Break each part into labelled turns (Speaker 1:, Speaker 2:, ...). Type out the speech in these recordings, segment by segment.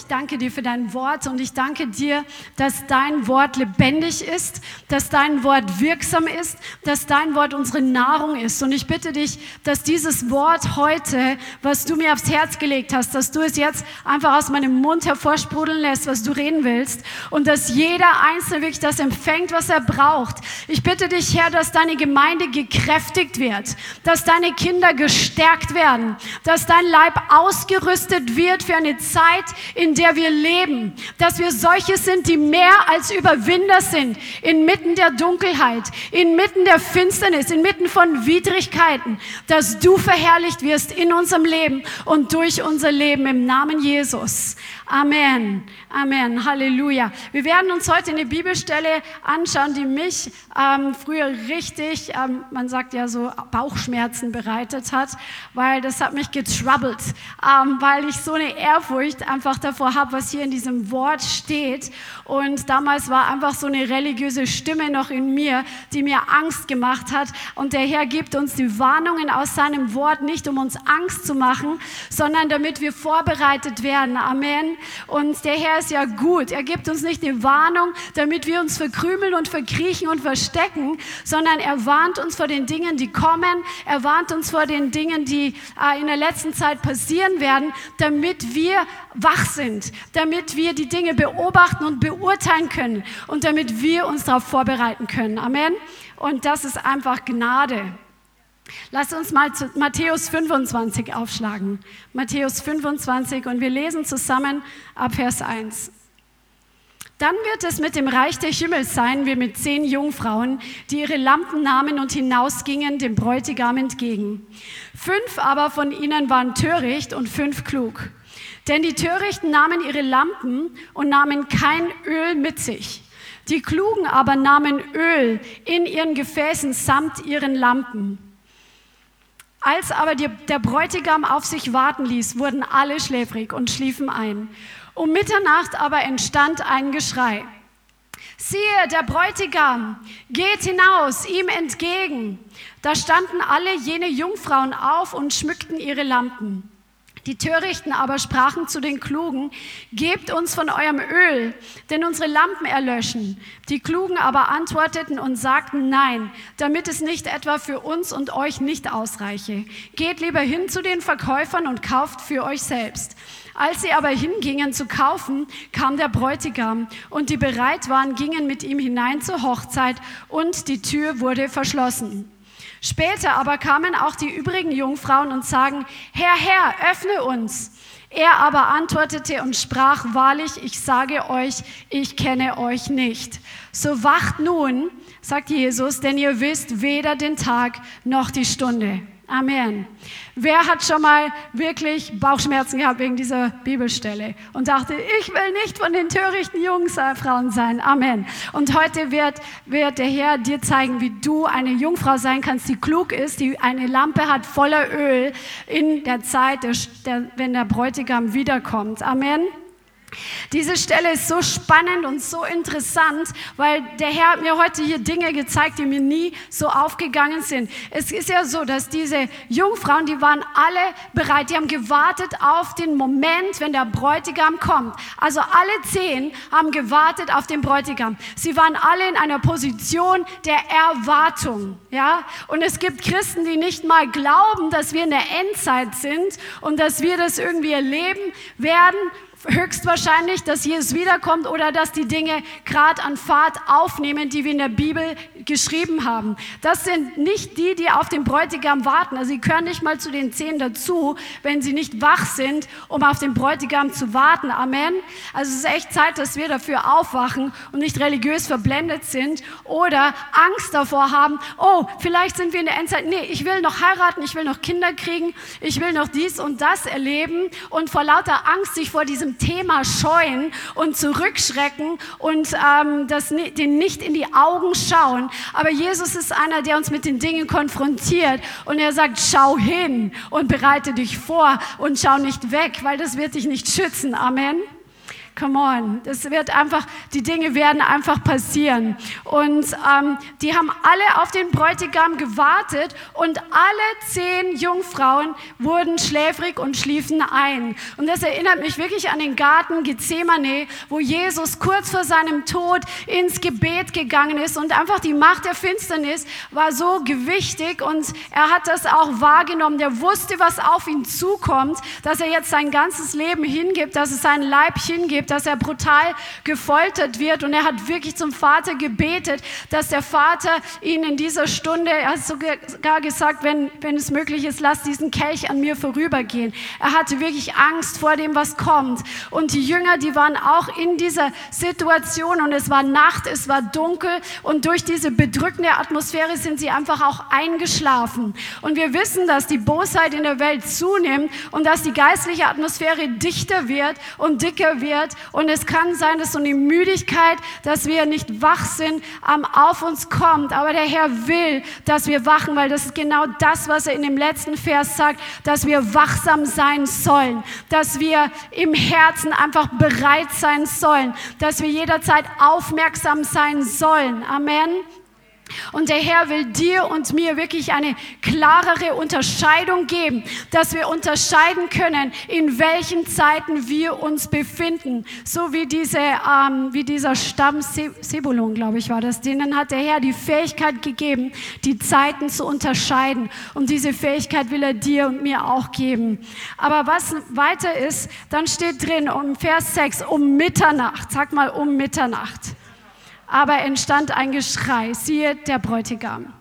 Speaker 1: Ich danke dir für dein Wort und ich danke dir, dass dein Wort lebendig ist, dass dein Wort wirksam ist, dass dein Wort unsere Nahrung ist. Und ich bitte dich, dass dieses Wort heute, was du mir aufs Herz gelegt hast, dass du es jetzt einfach aus meinem Mund hervorsprudeln lässt, was du reden willst und dass jeder Einzelne wirklich das empfängt, was er braucht. Ich bitte dich, Herr, dass deine Gemeinde gekräftigt wird, dass deine Kinder gestärkt werden, dass dein Leib ausgerüstet wird für eine Zeit, in der wir leben, dass wir solche sind, die mehr als Überwinder sind, inmitten der Dunkelheit, inmitten der Finsternis, inmitten von Widrigkeiten, dass du verherrlicht wirst in unserem Leben und durch unser Leben im Namen Jesus. Amen. Amen. Halleluja. Wir werden uns heute eine Bibelstelle anschauen, die mich ähm, früher richtig, ähm, man sagt ja so, Bauchschmerzen bereitet hat, weil das hat mich getroubled, ähm, weil ich so eine Ehrfurcht einfach davor habe, was hier in diesem Wort steht. Und damals war einfach so eine religiöse Stimme noch in mir, die mir Angst gemacht hat. Und der Herr gibt uns die Warnungen aus seinem Wort nicht, um uns Angst zu machen, sondern damit wir vorbereitet werden. Amen. Und der Herr ist ja gut. Er gibt uns nicht die Warnung, damit wir uns verkrümeln und verkriechen und verstecken, sondern er warnt uns vor den Dingen, die kommen. Er warnt uns vor den Dingen, die äh, in der letzten Zeit passieren werden, damit wir wach sind, damit wir die Dinge beobachten und beurteilen können und damit wir uns darauf vorbereiten können. Amen. Und das ist einfach Gnade. Lass uns mal zu Matthäus 25 aufschlagen. Matthäus 25 und wir lesen zusammen ab Vers 1. Dann wird es mit dem Reich der Himmel sein wie mit zehn Jungfrauen, die ihre Lampen nahmen und hinausgingen dem Bräutigam entgegen. Fünf aber von ihnen waren töricht und fünf klug. Denn die Törichten nahmen ihre Lampen und nahmen kein Öl mit sich. Die Klugen aber nahmen Öl in ihren Gefäßen samt ihren Lampen. Als aber die, der Bräutigam auf sich warten ließ, wurden alle schläfrig und schliefen ein. Um Mitternacht aber entstand ein Geschrei. Siehe, der Bräutigam geht hinaus ihm entgegen. Da standen alle jene Jungfrauen auf und schmückten ihre Lampen. Die Törichten aber sprachen zu den Klugen, gebt uns von eurem Öl, denn unsere Lampen erlöschen. Die Klugen aber antworteten und sagten, nein, damit es nicht etwa für uns und euch nicht ausreiche. Geht lieber hin zu den Verkäufern und kauft für euch selbst. Als sie aber hingingen zu kaufen, kam der Bräutigam, und die bereit waren, gingen mit ihm hinein zur Hochzeit, und die Tür wurde verschlossen. Später aber kamen auch die übrigen Jungfrauen und sagen, Herr, Herr, öffne uns. Er aber antwortete und sprach, wahrlich, ich sage euch, ich kenne euch nicht. So wacht nun, sagt Jesus, denn ihr wisst weder den Tag noch die Stunde. Amen. Wer hat schon mal wirklich Bauchschmerzen gehabt wegen dieser Bibelstelle und dachte, ich will nicht von den törichten Jungs, Frauen sein. Amen. Und heute wird, wird der Herr dir zeigen, wie du eine Jungfrau sein kannst, die klug ist, die eine Lampe hat voller Öl in der Zeit, der, der, wenn der Bräutigam wiederkommt. Amen. Diese Stelle ist so spannend und so interessant, weil der Herr hat mir heute hier Dinge gezeigt, die mir nie so aufgegangen sind. Es ist ja so, dass diese Jungfrauen, die waren alle bereit, die haben gewartet auf den Moment, wenn der Bräutigam kommt. Also alle zehn haben gewartet auf den Bräutigam. Sie waren alle in einer Position der Erwartung, ja? Und es gibt Christen, die nicht mal glauben, dass wir in der Endzeit sind und dass wir das irgendwie erleben werden höchstwahrscheinlich, dass Jesus wiederkommt oder dass die Dinge gerade an Fahrt aufnehmen, die wir in der Bibel geschrieben haben. Das sind nicht die, die auf den Bräutigam warten. Also sie können nicht mal zu den zehn dazu, wenn sie nicht wach sind, um auf den Bräutigam zu warten. Amen. Also es ist echt Zeit, dass wir dafür aufwachen und nicht religiös verblendet sind oder Angst davor haben, oh, vielleicht sind wir in der Endzeit. Nee, ich will noch heiraten, ich will noch Kinder kriegen, ich will noch dies und das erleben und vor lauter Angst sich vor diesem Thema scheuen und zurückschrecken und ähm, das, den nicht in die Augen schauen. Aber Jesus ist einer, der uns mit den Dingen konfrontiert und er sagt, schau hin und bereite dich vor und schau nicht weg, weil das wird dich nicht schützen. Amen. Come on, das wird einfach, die Dinge werden einfach passieren. Und ähm, die haben alle auf den Bräutigam gewartet und alle zehn Jungfrauen wurden schläfrig und schliefen ein. Und das erinnert mich wirklich an den Garten Gethsemane, wo Jesus kurz vor seinem Tod ins Gebet gegangen ist und einfach die Macht der Finsternis war so gewichtig und er hat das auch wahrgenommen. Der wusste, was auf ihn zukommt, dass er jetzt sein ganzes Leben hingibt, dass es sein Leib hingibt dass er brutal gefoltert wird. Und er hat wirklich zum Vater gebetet, dass der Vater ihn in dieser Stunde, er hat sogar gesagt, wenn, wenn es möglich ist, lass diesen Kelch an mir vorübergehen. Er hatte wirklich Angst vor dem, was kommt. Und die Jünger, die waren auch in dieser Situation und es war Nacht, es war dunkel und durch diese bedrückende Atmosphäre sind sie einfach auch eingeschlafen. Und wir wissen, dass die Bosheit in der Welt zunimmt und dass die geistliche Atmosphäre dichter wird und dicker wird und es kann sein, dass so eine Müdigkeit, dass wir nicht wach sind, auf uns kommt. Aber der Herr will, dass wir wachen, weil das ist genau das, was er in dem letzten Vers sagt, dass wir wachsam sein sollen, dass wir im Herzen einfach bereit sein sollen, dass wir jederzeit aufmerksam sein sollen. Amen. Und der Herr will dir und mir wirklich eine klarere Unterscheidung geben, dass wir unterscheiden können, in welchen Zeiten wir uns befinden. So wie, diese, ähm, wie dieser Stamm Sebulon, glaube ich, war das. Denen hat der Herr die Fähigkeit gegeben, die Zeiten zu unterscheiden. Und diese Fähigkeit will er dir und mir auch geben. Aber was weiter ist, dann steht drin um Vers 6, um Mitternacht. Sag mal um Mitternacht aber entstand ein Geschrei, siehe der Bräutigam.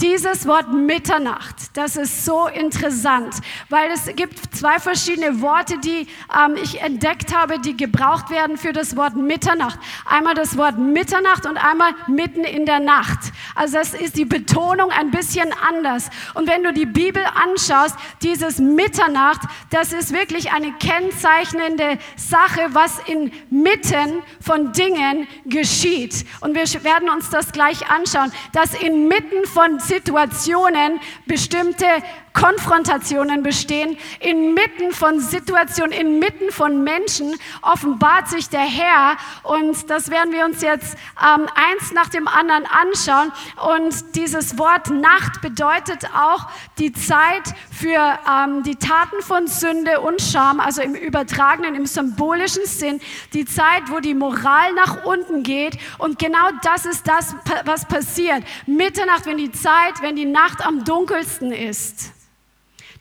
Speaker 1: Dieses Wort Mitternacht, das ist so interessant, weil es gibt zwei verschiedene Worte, die ähm, ich entdeckt habe, die gebraucht werden für das Wort Mitternacht. Einmal das Wort Mitternacht und einmal mitten in der Nacht. Also das ist die Betonung ein bisschen anders. Und wenn du die Bibel anschaust, dieses Mitternacht, das ist wirklich eine kennzeichnende Sache, was inmitten von Dingen geschieht. Und wir werden uns das gleich anschauen, dass inmitten von Situationen bestimmte Konfrontationen bestehen. Inmitten von Situationen, inmitten von Menschen offenbart sich der Herr und das werden wir uns jetzt ähm, eins nach dem anderen anschauen. Und dieses Wort Nacht bedeutet auch die Zeit für ähm, die Taten von Sünde und Scham, also im übertragenen, im symbolischen Sinn, die Zeit, wo die Moral nach unten geht. Und genau das ist das, was passiert. Mitternacht, wenn die Zeit, wenn die Nacht am dunkelsten ist.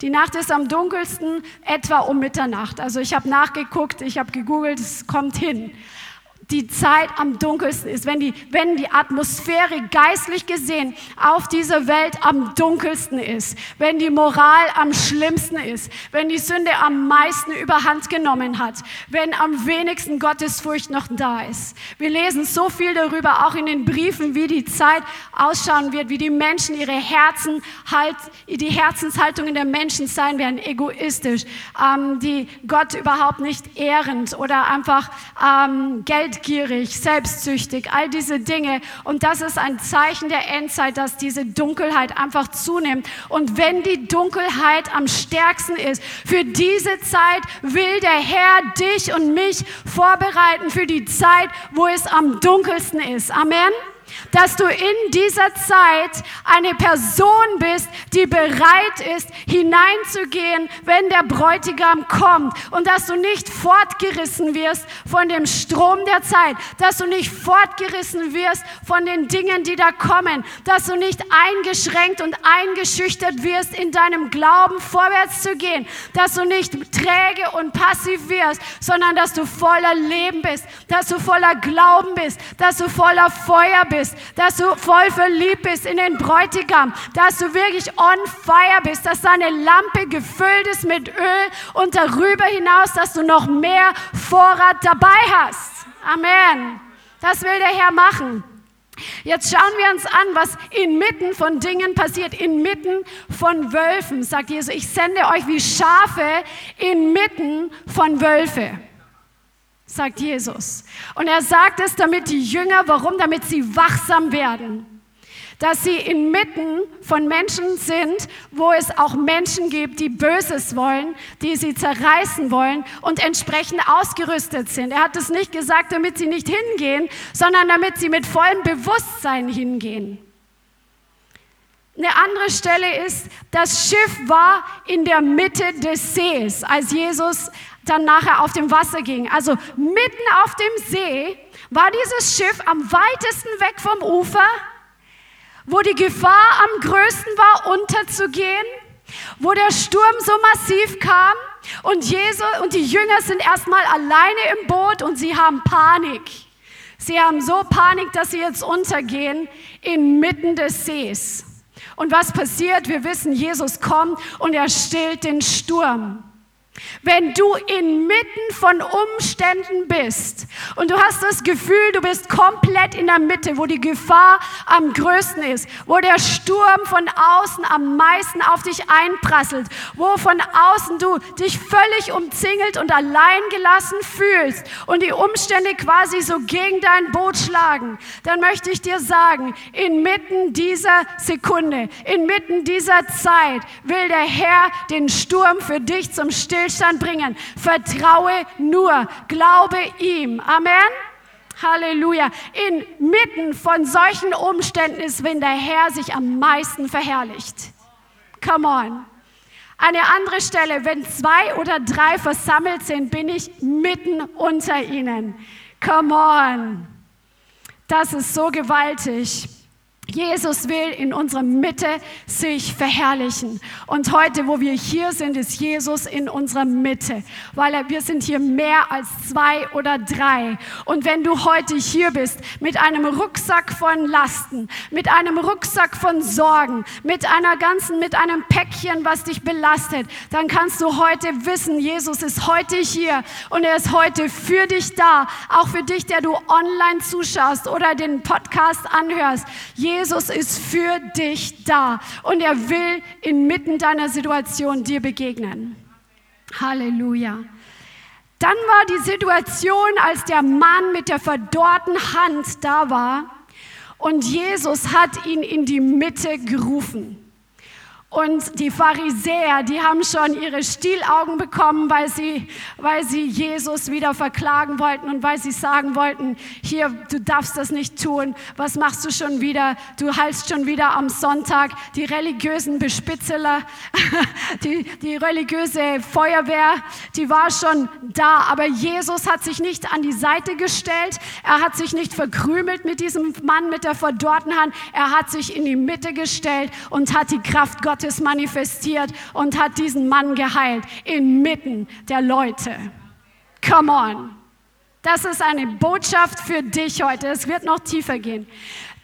Speaker 1: Die Nacht ist am dunkelsten etwa um Mitternacht. Also ich habe nachgeguckt, ich habe gegoogelt, es kommt hin die Zeit am dunkelsten ist, wenn die, wenn die Atmosphäre geistlich gesehen auf dieser Welt am dunkelsten ist, wenn die Moral am schlimmsten ist, wenn die Sünde am meisten überhand genommen hat, wenn am wenigsten Gottesfurcht noch da ist. Wir lesen so viel darüber, auch in den Briefen, wie die Zeit ausschauen wird, wie die Menschen ihre Herzen halt, die Herzenshaltungen der Menschen sein werden, egoistisch, ähm, die Gott überhaupt nicht ehrend oder einfach ähm, Geld geldgierig, selbstsüchtig, all diese Dinge. Und das ist ein Zeichen der Endzeit, dass diese Dunkelheit einfach zunimmt. Und wenn die Dunkelheit am stärksten ist, für diese Zeit will der Herr dich und mich vorbereiten für die Zeit, wo es am dunkelsten ist. Amen dass du in dieser Zeit eine Person bist, die bereit ist, hineinzugehen, wenn der Bräutigam kommt. Und dass du nicht fortgerissen wirst von dem Strom der Zeit, dass du nicht fortgerissen wirst von den Dingen, die da kommen, dass du nicht eingeschränkt und eingeschüchtert wirst, in deinem Glauben vorwärts zu gehen, dass du nicht träge und passiv wirst, sondern dass du voller Leben bist, dass du voller Glauben bist, dass du voller Feuer bist dass du voll verliebt bist in den Bräutigam, dass du wirklich on fire bist, dass deine Lampe gefüllt ist mit Öl und darüber hinaus, dass du noch mehr Vorrat dabei hast. Amen. Das will der Herr machen. Jetzt schauen wir uns an, was inmitten von Dingen passiert, inmitten von Wölfen, sagt Jesus. Ich sende euch wie Schafe inmitten von Wölfe sagt Jesus. Und er sagt es, damit die Jünger, warum? Damit sie wachsam werden. dass sie inmitten von Menschen sind, wo es auch Menschen gibt, die Böses wollen, die sie zerreißen wollen und entsprechend ausgerüstet sind. Er hat es nicht gesagt, damit sie nicht hingehen, sondern damit sie mit vollem Bewusstsein hingehen. Eine andere Stelle ist, das Schiff war in der Mitte des Sees, als Jesus dann nachher auf dem Wasser ging. Also mitten auf dem See war dieses Schiff am weitesten weg vom Ufer, wo die Gefahr am größten war, unterzugehen, wo der Sturm so massiv kam und Jesus und die Jünger sind erstmal alleine im Boot und sie haben Panik. Sie haben so Panik, dass sie jetzt untergehen inmitten des Sees. Und was passiert? Wir wissen, Jesus kommt und er stillt den Sturm. Wenn du inmitten von Umständen bist und du hast das Gefühl, du bist komplett in der Mitte, wo die Gefahr am größten ist, wo der Sturm von außen am meisten auf dich einprasselt, wo von außen du dich völlig umzingelt und allein gelassen fühlst und die Umstände quasi so gegen dein Boot schlagen, dann möchte ich dir sagen, inmitten dieser Sekunde, inmitten dieser Zeit will der Herr den Sturm für dich zum Stillstand Stillstand bringen. Vertraue nur, glaube ihm. Amen. Halleluja. Inmitten von solchen Umständen ist, wenn der Herr sich am meisten verherrlicht. Come on. Eine andere Stelle, wenn zwei oder drei versammelt sind, bin ich mitten unter ihnen. Come on. Das ist so gewaltig. Jesus will in unserer Mitte sich verherrlichen. Und heute, wo wir hier sind, ist Jesus in unserer Mitte, weil wir sind hier mehr als zwei oder drei. Und wenn du heute hier bist mit einem Rucksack von Lasten, mit einem Rucksack von Sorgen, mit einer ganzen, mit einem Päckchen, was dich belastet, dann kannst du heute wissen, Jesus ist heute hier und er ist heute für dich da, auch für dich, der du online zuschaust oder den Podcast anhörst. Jesus Jesus ist für dich da und er will inmitten deiner Situation dir begegnen. Halleluja. Dann war die Situation, als der Mann mit der verdorrten Hand da war und Jesus hat ihn in die Mitte gerufen. Und die Pharisäer, die haben schon ihre Stielaugen bekommen, weil sie, weil sie Jesus wieder verklagen wollten und weil sie sagen wollten, hier, du darfst das nicht tun, was machst du schon wieder, du heilst schon wieder am Sonntag. Die religiösen Bespitzeler, die, die religiöse Feuerwehr, die war schon da, aber Jesus hat sich nicht an die Seite gestellt, er hat sich nicht verkrümelt mit diesem Mann mit der verdorrten Hand, er hat sich in die Mitte gestellt und hat die Kraft Gottes Gottes manifestiert und hat diesen Mann geheilt inmitten der Leute. Come on. Das ist eine Botschaft für dich heute. Es wird noch tiefer gehen.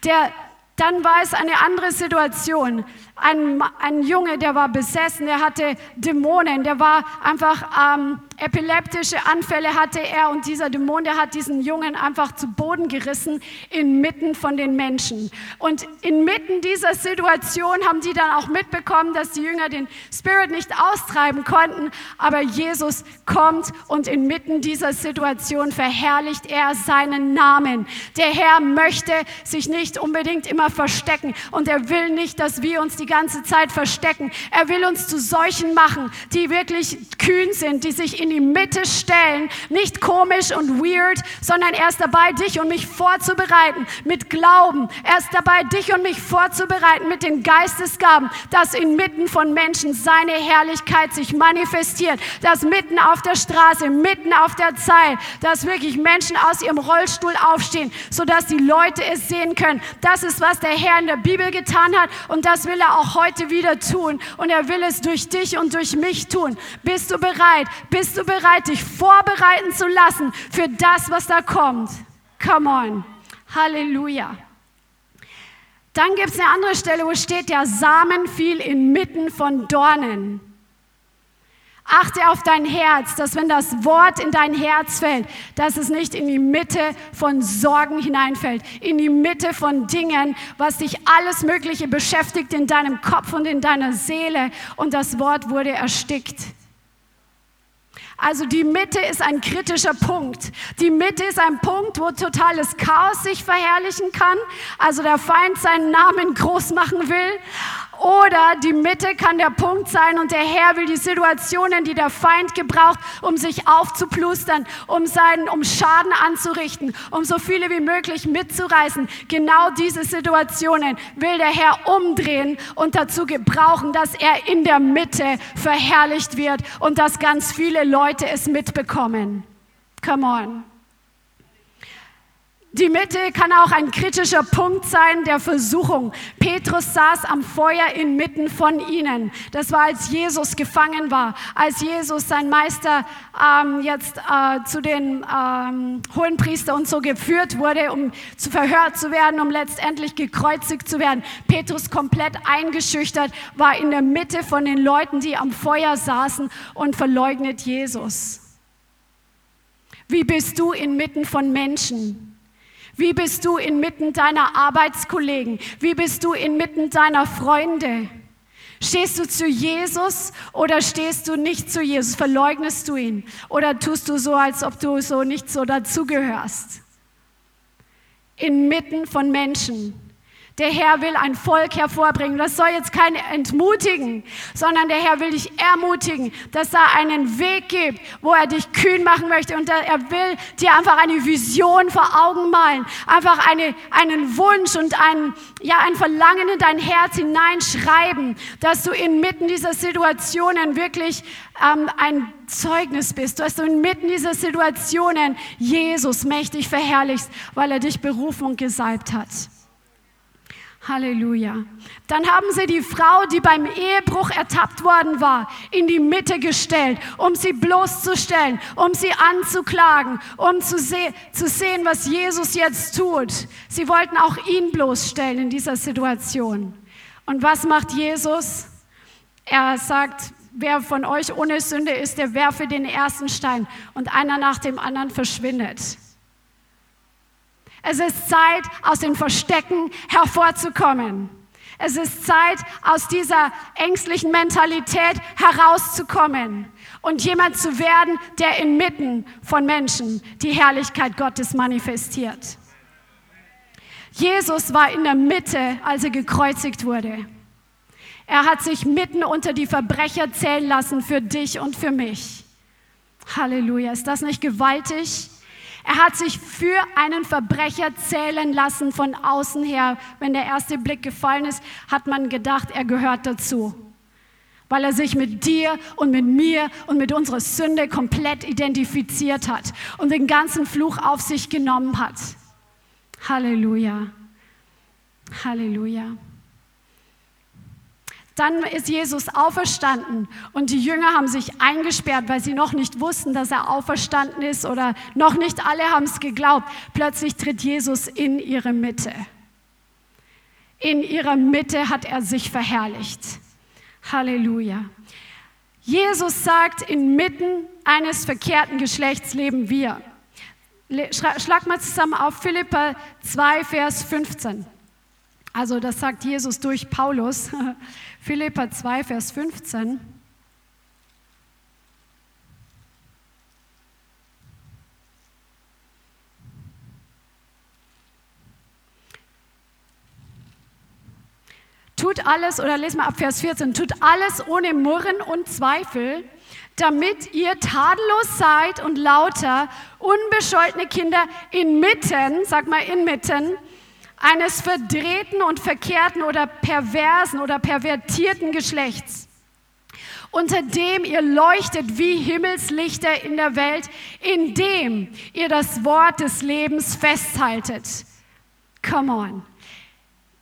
Speaker 1: Der, dann war es eine andere Situation ein, ein Junge, der war besessen, der hatte Dämonen, der war einfach ähm, epileptische Anfälle hatte er und dieser Dämon, der hat diesen Jungen einfach zu Boden gerissen inmitten von den Menschen. Und inmitten dieser Situation haben die dann auch mitbekommen, dass die Jünger den Spirit nicht austreiben konnten, aber Jesus kommt und inmitten dieser Situation verherrlicht er seinen Namen. Der Herr möchte sich nicht unbedingt immer verstecken und er will nicht, dass wir uns die ganze Zeit verstecken. Er will uns zu solchen machen, die wirklich kühn sind, die sich in die Mitte stellen, nicht komisch und weird, sondern er ist dabei, dich und mich vorzubereiten mit Glauben. Er ist dabei, dich und mich vorzubereiten mit den Geistesgaben, dass inmitten von Menschen seine Herrlichkeit sich manifestiert, dass mitten auf der Straße, mitten auf der Zeit, dass wirklich Menschen aus ihrem Rollstuhl aufstehen, sodass die Leute es sehen können. Das ist, was der Herr in der Bibel getan hat und das will er auch heute wieder tun und er will es durch dich und durch mich tun. Bist du bereit? Bist du bereit, dich vorbereiten zu lassen für das, was da kommt? Come on. Halleluja. Dann gibt es eine andere Stelle, wo steht, der Samen fiel inmitten von Dornen. Achte auf dein Herz, dass wenn das Wort in dein Herz fällt, dass es nicht in die Mitte von Sorgen hineinfällt, in die Mitte von Dingen, was dich alles Mögliche beschäftigt in deinem Kopf und in deiner Seele und das Wort wurde erstickt. Also die Mitte ist ein kritischer Punkt. Die Mitte ist ein Punkt, wo totales Chaos sich verherrlichen kann. Also der Feind seinen Namen groß machen will. Oder die Mitte kann der Punkt sein und der Herr will die Situationen, die der Feind gebraucht, um sich aufzuplustern, um seinen, um Schaden anzurichten, um so viele wie möglich mitzureißen. Genau diese Situationen will der Herr umdrehen und dazu gebrauchen, dass er in der Mitte verherrlicht wird und dass ganz viele Leute es mitbekommen. Come on. Die Mitte kann auch ein kritischer Punkt sein der Versuchung. Petrus saß am Feuer inmitten von ihnen. Das war, als Jesus gefangen war, als Jesus sein Meister ähm, jetzt äh, zu den ähm, Hohenpriester und so geführt wurde, um zu verhört zu werden, um letztendlich gekreuzigt zu werden. Petrus komplett eingeschüchtert, war in der Mitte von den Leuten, die am Feuer saßen und verleugnet Jesus. Wie bist du inmitten von Menschen? Wie bist du inmitten deiner Arbeitskollegen? Wie bist du inmitten deiner Freunde? Stehst du zu Jesus oder stehst du nicht zu Jesus? Verleugnest du ihn? Oder tust du so, als ob du so nicht so dazugehörst? Inmitten von Menschen. Der Herr will ein Volk hervorbringen. Das soll jetzt kein entmutigen, sondern der Herr will dich ermutigen, dass er einen Weg gibt, wo er dich kühn machen möchte. Und er will dir einfach eine Vision vor Augen malen, einfach eine, einen Wunsch und ein, ja, ein Verlangen in dein Herz hineinschreiben, dass du inmitten dieser Situationen wirklich ähm, ein Zeugnis bist, dass du inmitten dieser Situationen Jesus mächtig verherrlichst, weil er dich berufen und gesalbt hat. Halleluja. Dann haben sie die Frau, die beim Ehebruch ertappt worden war, in die Mitte gestellt, um sie bloßzustellen, um sie anzuklagen, um zu, se zu sehen, was Jesus jetzt tut. Sie wollten auch ihn bloßstellen in dieser Situation. Und was macht Jesus? Er sagt, wer von euch ohne Sünde ist, der werfe den ersten Stein. Und einer nach dem anderen verschwindet. Es ist Zeit, aus den Verstecken hervorzukommen. Es ist Zeit, aus dieser ängstlichen Mentalität herauszukommen und jemand zu werden, der inmitten von Menschen die Herrlichkeit Gottes manifestiert. Jesus war in der Mitte, als er gekreuzigt wurde. Er hat sich mitten unter die Verbrecher zählen lassen für dich und für mich. Halleluja. Ist das nicht gewaltig? Er hat sich für einen Verbrecher zählen lassen von außen her. Wenn der erste Blick gefallen ist, hat man gedacht, er gehört dazu. Weil er sich mit dir und mit mir und mit unserer Sünde komplett identifiziert hat und den ganzen Fluch auf sich genommen hat. Halleluja. Halleluja. Dann ist Jesus auferstanden und die Jünger haben sich eingesperrt, weil sie noch nicht wussten, dass er auferstanden ist oder noch nicht alle haben es geglaubt. Plötzlich tritt Jesus in ihre Mitte. In ihrer Mitte hat er sich verherrlicht. Halleluja. Jesus sagt, inmitten eines verkehrten Geschlechts leben wir. Schlag mal zusammen auf Philippa 2, Vers 15. Also das sagt Jesus durch Paulus. Philippa 2, Vers 15. Tut alles, oder lesen wir ab Vers 14, tut alles ohne Murren und Zweifel, damit ihr tadellos seid und lauter, unbescholtene Kinder inmitten, sag mal inmitten, eines verdrehten und verkehrten oder perversen oder pervertierten Geschlechts, unter dem ihr leuchtet wie Himmelslichter in der Welt, indem ihr das Wort des Lebens festhaltet. Come on.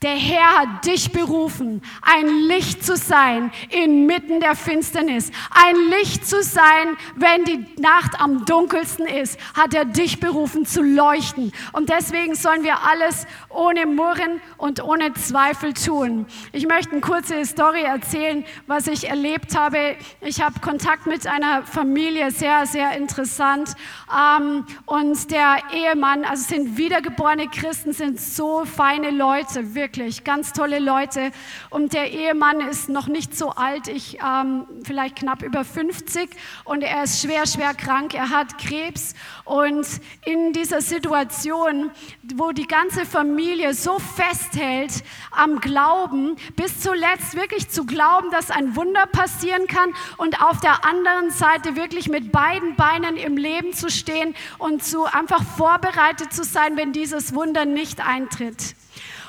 Speaker 1: Der Herr hat dich berufen, ein Licht zu sein inmitten der Finsternis. Ein Licht zu sein, wenn die Nacht am dunkelsten ist, hat er dich berufen zu leuchten. Und deswegen sollen wir alles ohne Murren und ohne Zweifel tun. Ich möchte eine kurze Story erzählen, was ich erlebt habe. Ich habe Kontakt mit einer Familie, sehr, sehr interessant. Ähm, und der Ehemann, also sind wiedergeborene Christen, sind so feine Leute, wirklich wirklich ganz tolle Leute. Und der Ehemann ist noch nicht so alt, ich ähm, vielleicht knapp über 50 und er ist schwer, schwer krank. Er hat Krebs und in dieser Situation, wo die ganze Familie so festhält am Glauben, bis zuletzt wirklich zu glauben, dass ein Wunder passieren kann und auf der anderen Seite wirklich mit beiden Beinen im Leben zu stehen und zu einfach vorbereitet zu sein, wenn dieses Wunder nicht eintritt.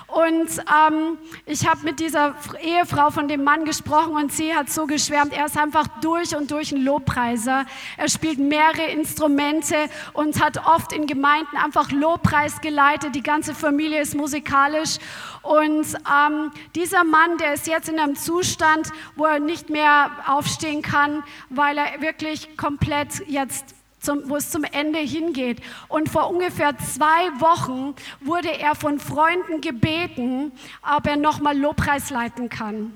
Speaker 1: Und ähm, ich habe mit dieser Ehefrau von dem Mann gesprochen und sie hat so geschwärmt, er ist einfach durch und durch ein Lobpreiser. Er spielt mehrere Instrumente und hat oft in Gemeinden einfach Lobpreis geleitet. Die ganze Familie ist musikalisch. Und ähm, dieser Mann, der ist jetzt in einem Zustand, wo er nicht mehr aufstehen kann, weil er wirklich komplett jetzt zum, wo es zum Ende hingeht. Und vor ungefähr zwei Wochen wurde er von Freunden gebeten, ob er nochmal Lobpreis leiten kann.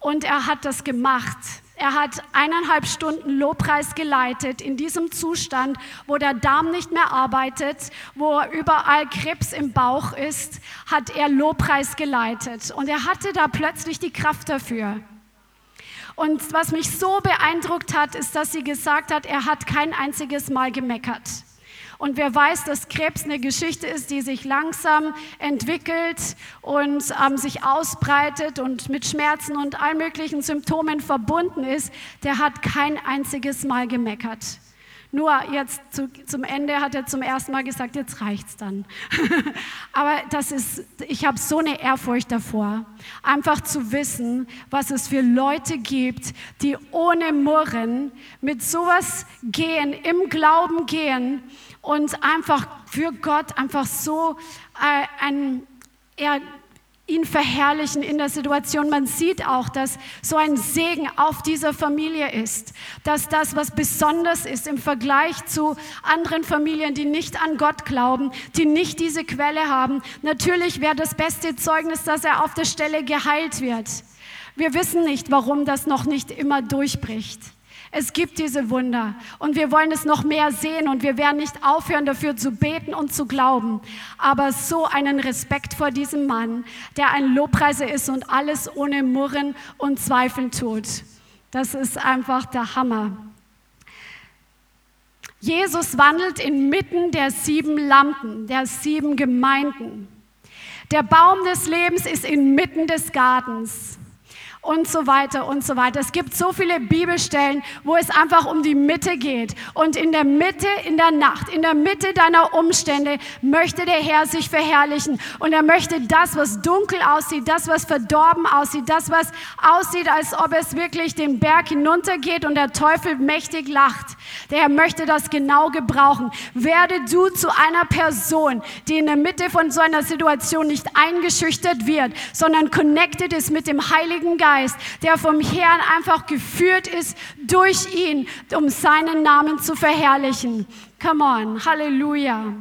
Speaker 1: Und er hat das gemacht. Er hat eineinhalb Stunden Lobpreis geleitet in diesem Zustand, wo der Darm nicht mehr arbeitet, wo überall Krebs im Bauch ist, hat er Lobpreis geleitet. Und er hatte da plötzlich die Kraft dafür. Und was mich so beeindruckt hat, ist, dass sie gesagt hat, er hat kein einziges Mal gemeckert. Und wer weiß, dass Krebs eine Geschichte ist, die sich langsam entwickelt und ähm, sich ausbreitet und mit Schmerzen und allen möglichen Symptomen verbunden ist, der hat kein einziges Mal gemeckert. Nur jetzt zu, zum Ende hat er zum ersten Mal gesagt, jetzt reicht's dann. Aber das ist, ich habe so eine Ehrfurcht davor, einfach zu wissen, was es für Leute gibt, die ohne Murren mit sowas gehen, im Glauben gehen und einfach für Gott einfach so äh, ein, ja, ihn verherrlichen in der Situation. Man sieht auch, dass so ein Segen auf dieser Familie ist, dass das, was besonders ist im Vergleich zu anderen Familien, die nicht an Gott glauben, die nicht diese Quelle haben. Natürlich wäre das beste Zeugnis, dass er auf der Stelle geheilt wird. Wir wissen nicht, warum das noch nicht immer durchbricht. Es gibt diese Wunder und wir wollen es noch mehr sehen und wir werden nicht aufhören dafür zu beten und zu glauben. Aber so einen Respekt vor diesem Mann, der ein Lobpreiser ist und alles ohne Murren und Zweifeln tut. Das ist einfach der Hammer. Jesus wandelt inmitten der sieben Lampen, der sieben Gemeinden. Der Baum des Lebens ist inmitten des Gartens und so weiter und so weiter. Es gibt so viele Bibelstellen, wo es einfach um die Mitte geht. Und in der Mitte, in der Nacht, in der Mitte deiner Umstände möchte der Herr sich verherrlichen. Und er möchte das, was dunkel aussieht, das, was verdorben aussieht, das, was aussieht, als ob es wirklich den Berg hinuntergeht und der Teufel mächtig lacht. Der Herr möchte das genau gebrauchen. Werde du zu einer Person, die in der Mitte von so einer Situation nicht eingeschüchtert wird, sondern connected ist mit dem Heiligen Geist Geist, der vom Herrn einfach geführt ist durch ihn, um seinen Namen zu verherrlichen. Come on, Halleluja,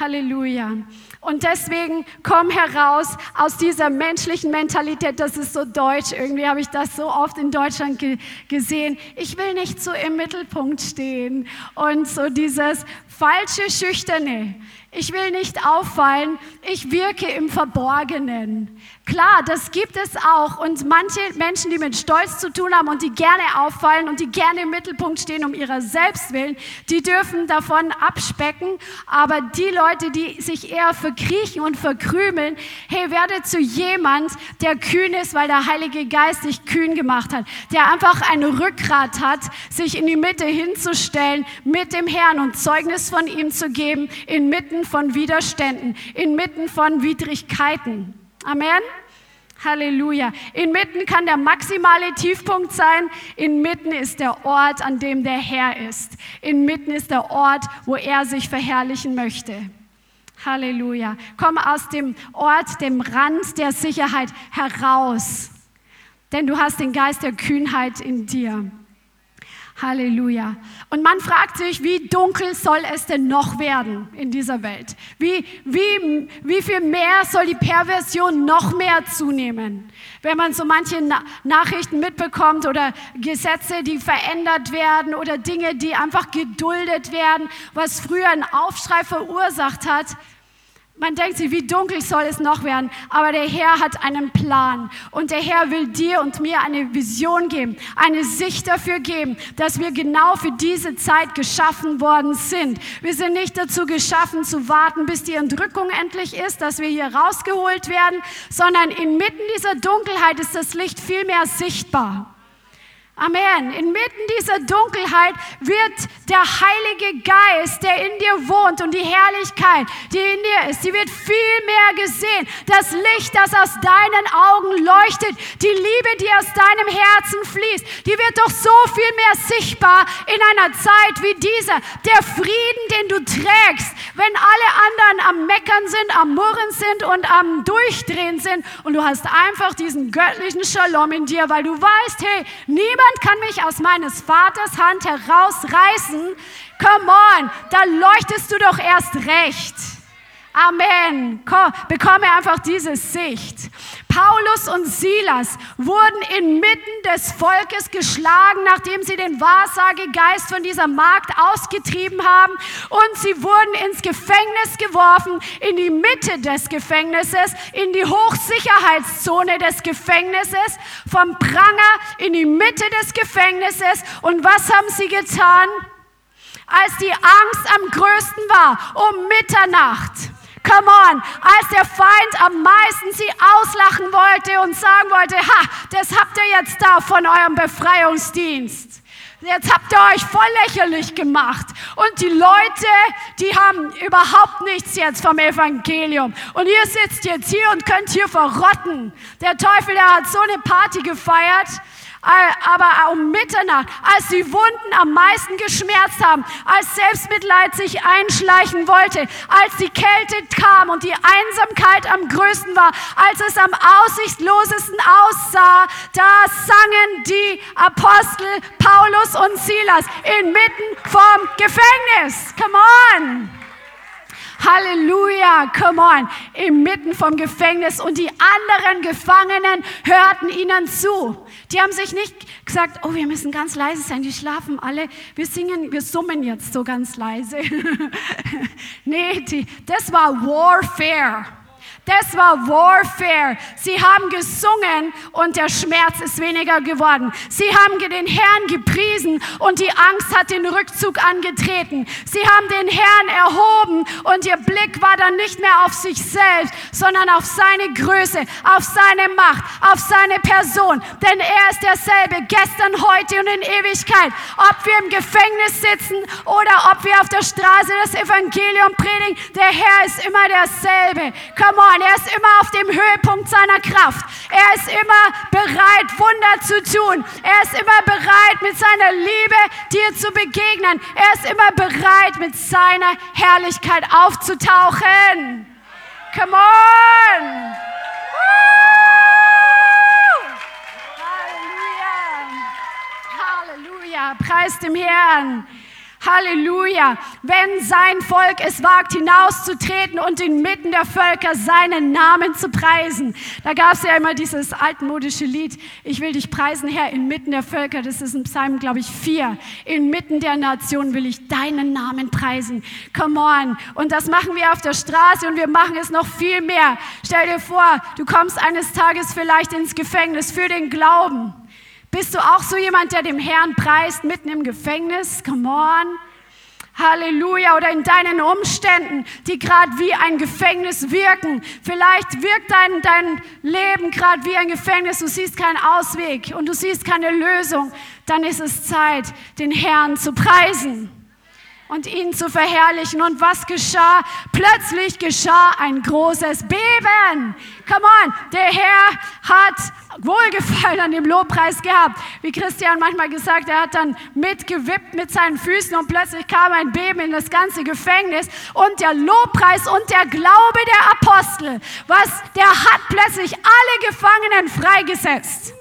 Speaker 1: Halleluja. Und deswegen komm heraus aus dieser menschlichen Mentalität, das ist so deutsch, irgendwie habe ich das so oft in Deutschland ge gesehen. Ich will nicht so im Mittelpunkt stehen und so dieses falsche Schüchterne. Ich will nicht auffallen, ich wirke im Verborgenen. Klar, das gibt es auch. Und manche Menschen, die mit Stolz zu tun haben und die gerne auffallen und die gerne im Mittelpunkt stehen um ihrer selbst willen, die dürfen davon abspecken. Aber die Leute, die sich eher verkriechen und verkrümeln, hey, werde zu jemand, der kühn ist, weil der Heilige Geist dich kühn gemacht hat. Der einfach ein Rückgrat hat, sich in die Mitte hinzustellen mit dem Herrn und Zeugnis von ihm zu geben, inmitten von Widerständen, inmitten von Widrigkeiten. Amen. Halleluja. Inmitten kann der maximale Tiefpunkt sein. Inmitten ist der Ort, an dem der Herr ist. Inmitten ist der Ort, wo er sich verherrlichen möchte. Halleluja. Komm aus dem Ort, dem Rand der Sicherheit heraus. Denn du hast den Geist der Kühnheit in dir. Halleluja. Und man fragt sich, wie dunkel soll es denn noch werden in dieser Welt? Wie, wie, wie viel mehr soll die Perversion noch mehr zunehmen? Wenn man so manche Na Nachrichten mitbekommt oder Gesetze, die verändert werden oder Dinge, die einfach geduldet werden, was früher einen Aufschrei verursacht hat, man denkt sich, wie dunkel soll es noch werden? Aber der Herr hat einen Plan und der Herr will dir und mir eine Vision geben, eine Sicht dafür geben, dass wir genau für diese Zeit geschaffen worden sind. Wir sind nicht dazu geschaffen zu warten, bis die Entrückung endlich ist, dass wir hier rausgeholt werden, sondern inmitten dieser Dunkelheit ist das Licht viel mehr sichtbar. Amen. Inmitten dieser Dunkelheit wird der Heilige Geist, der in dir wohnt und die Herrlichkeit, die in dir ist, die wird viel mehr gesehen. Das Licht, das aus deinen Augen leuchtet, die Liebe, die aus deinem Herzen fließt, die wird doch so viel mehr sichtbar in einer Zeit wie dieser. Der Frieden, den du trägst, wenn alle anderen am Meckern sind, am Murren sind und am Durchdrehen sind und du hast einfach diesen göttlichen Shalom in dir, weil du weißt, hey, niemand Niemand kann mich aus meines Vaters Hand herausreißen. Come on, da leuchtest du doch erst recht. Amen. Komm, bekomme einfach diese Sicht. Paulus und Silas wurden inmitten des Volkes geschlagen, nachdem sie den Wahrsagegeist von dieser Magd ausgetrieben haben. Und sie wurden ins Gefängnis geworfen, in die Mitte des Gefängnisses, in die Hochsicherheitszone des Gefängnisses, vom Pranger in die Mitte des Gefängnisses. Und was haben sie getan? Als die Angst am größten war, um Mitternacht Come on, als der Feind am meisten sie auslachen wollte und sagen wollte, ha, das habt ihr jetzt da von eurem Befreiungsdienst. Jetzt habt ihr euch voll lächerlich gemacht. Und die Leute, die haben überhaupt nichts jetzt vom Evangelium. Und ihr sitzt jetzt hier und könnt hier verrotten. Der Teufel, der hat so eine Party gefeiert aber um Mitternacht, als die Wunden am meisten geschmerzt haben, als Selbstmitleid sich einschleichen wollte, als die Kälte kam und die Einsamkeit am größten war, als es am aussichtslosesten aussah, da sangen die Apostel Paulus und Silas inmitten vom Gefängnis. Come on! Halleluja, come on, inmitten vom Gefängnis und die anderen Gefangenen hörten ihnen zu. Die haben sich nicht gesagt, oh, wir müssen ganz leise sein, die schlafen alle, wir singen, wir summen jetzt so ganz leise. nee, die, das war Warfare. Das war Warfare. Sie haben gesungen und der Schmerz ist weniger geworden. Sie haben den Herrn gepriesen und die Angst hat den Rückzug angetreten. Sie haben den Herrn erhoben und ihr Blick war dann nicht mehr auf sich selbst, sondern auf seine Größe, auf seine Macht, auf seine Person. Denn er ist derselbe gestern, heute und in Ewigkeit. Ob wir im Gefängnis sitzen oder ob wir auf der Straße das Evangelium predigen, der Herr ist immer derselbe. Come on. Er ist immer auf dem Höhepunkt seiner Kraft. Er ist immer bereit, Wunder zu tun. Er ist immer bereit, mit seiner Liebe dir zu begegnen. Er ist immer bereit, mit seiner Herrlichkeit aufzutauchen. Come on! Halleluja! Halleluja! Preis dem Herrn! Halleluja. Wenn sein Volk es wagt, hinauszutreten und inmitten der Völker seinen Namen zu preisen. Da gab es ja immer dieses altmodische Lied, ich will dich preisen, Herr, inmitten der Völker. Das ist im Psalm, glaube ich, vier. Inmitten der Nation will ich deinen Namen preisen. Come on. Und das machen wir auf der Straße und wir machen es noch viel mehr. Stell dir vor, du kommst eines Tages vielleicht ins Gefängnis für den Glauben. Bist du auch so jemand, der dem Herrn preist mitten im Gefängnis? Come on. Halleluja. Oder in deinen Umständen, die gerade wie ein Gefängnis wirken. Vielleicht wirkt dein, dein Leben gerade wie ein Gefängnis. Du siehst keinen Ausweg und du siehst keine Lösung. Dann ist es Zeit, den Herrn zu preisen und ihn zu verherrlichen. Und was geschah? Plötzlich geschah ein großes Beben. Come on, der Herr hat Wohlgefallen an dem Lobpreis gehabt. Wie Christian manchmal gesagt, er hat dann mitgewippt mit seinen Füßen und plötzlich kam ein Beben in das ganze Gefängnis und der Lobpreis und der Glaube der Apostel, was, der hat plötzlich alle Gefangenen freigesetzt.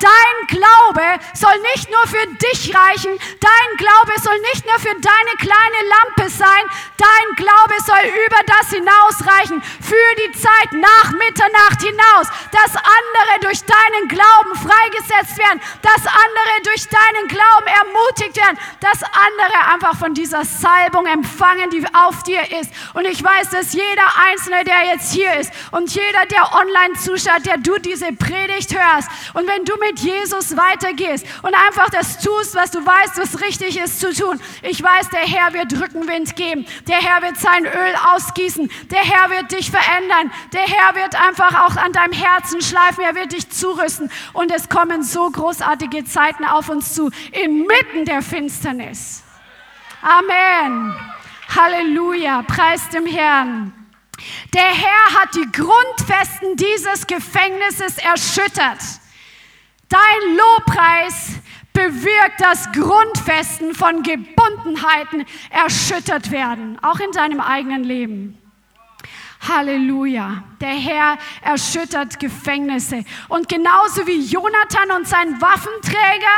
Speaker 1: Dein Glaube soll nicht nur für dich reichen, dein Glaube soll nicht nur für deine kleine Lampe sein, dein Glaube soll über das hinausreichen, für die Zeit nach Mitternacht hinaus, dass andere durch deinen Glauben freigesetzt werden, dass andere durch deinen Glauben ermutigt werden, dass andere einfach von dieser Salbung empfangen, die auf dir ist. Und ich weiß, dass jeder Einzelne, der jetzt hier ist und jeder, der online zuschaut, der du diese Predigt hörst. Und wenn du mit Jesus weitergehst und einfach das tust, was du weißt, was richtig ist zu tun. Ich weiß, der Herr wird Rückenwind geben. Der Herr wird sein Öl ausgießen. Der Herr wird dich verändern. Der Herr wird einfach auch an deinem Herzen schleifen. Er wird dich zurüsten. Und es kommen so großartige Zeiten auf uns zu, inmitten der Finsternis. Amen. Halleluja. Preis dem Herrn. Der Herr hat die Grundfesten dieses Gefängnisses erschüttert. Dein Lobpreis bewirkt, dass Grundfesten von Gebundenheiten erschüttert werden, auch in deinem eigenen Leben. Halleluja. Der Herr erschüttert Gefängnisse. Und genauso wie Jonathan und sein Waffenträger,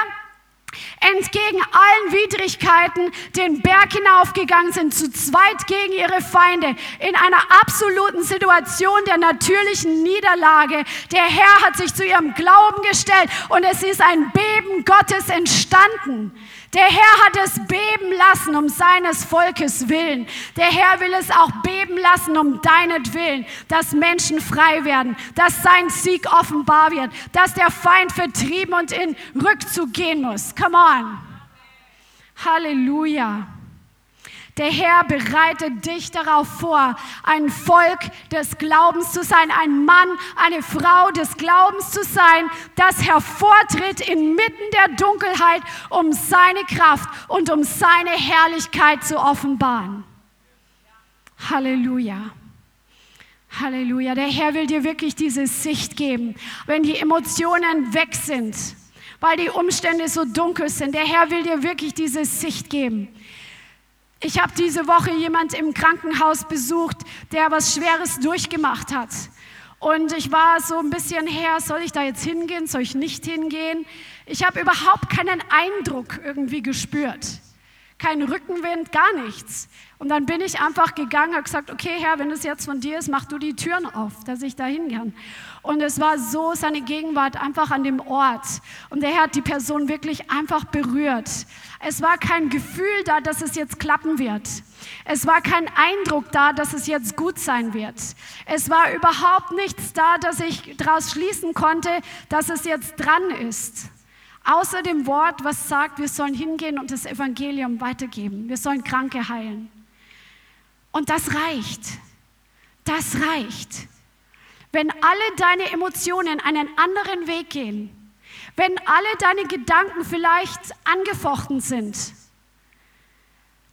Speaker 1: entgegen allen Widrigkeiten den Berg hinaufgegangen sind, zu zweit gegen ihre Feinde, in einer absoluten Situation der natürlichen Niederlage. Der Herr hat sich zu ihrem Glauben gestellt und es ist ein Beben Gottes entstanden. Der Herr hat es beben lassen um seines Volkes willen. Der Herr will es auch beben lassen um deinetwillen, dass Menschen frei werden, dass sein Sieg offenbar wird, dass der Feind vertrieben und in Rückzug gehen muss. Come on. Halleluja. Der Herr bereitet dich darauf vor, ein Volk des Glaubens zu sein, ein Mann, eine Frau des Glaubens zu sein, das hervortritt inmitten der Dunkelheit, um seine Kraft und um seine Herrlichkeit zu offenbaren. Halleluja. Halleluja. Der Herr will dir wirklich diese Sicht geben, wenn die Emotionen weg sind, weil die Umstände so dunkel sind. Der Herr will dir wirklich diese Sicht geben. Ich habe diese Woche jemand im Krankenhaus besucht, der was Schweres durchgemacht hat. Und ich war so ein bisschen her, soll ich da jetzt hingehen, soll ich nicht hingehen? Ich habe überhaupt keinen Eindruck irgendwie gespürt. Kein Rückenwind, gar nichts. Und dann bin ich einfach gegangen, habe gesagt, okay Herr, wenn es jetzt von dir ist, mach du die Türen auf, dass ich da hingehen kann. Und es war so seine Gegenwart einfach an dem Ort. Und der Herr hat die Person wirklich einfach berührt. Es war kein Gefühl da, dass es jetzt klappen wird. Es war kein Eindruck da, dass es jetzt gut sein wird. Es war überhaupt nichts da, dass ich daraus schließen konnte, dass es jetzt dran ist. Außer dem Wort, was sagt, wir sollen hingehen und das Evangelium weitergeben. Wir sollen Kranke heilen. Und das reicht. Das reicht. Wenn alle deine Emotionen einen anderen Weg gehen, wenn alle deine Gedanken vielleicht angefochten sind,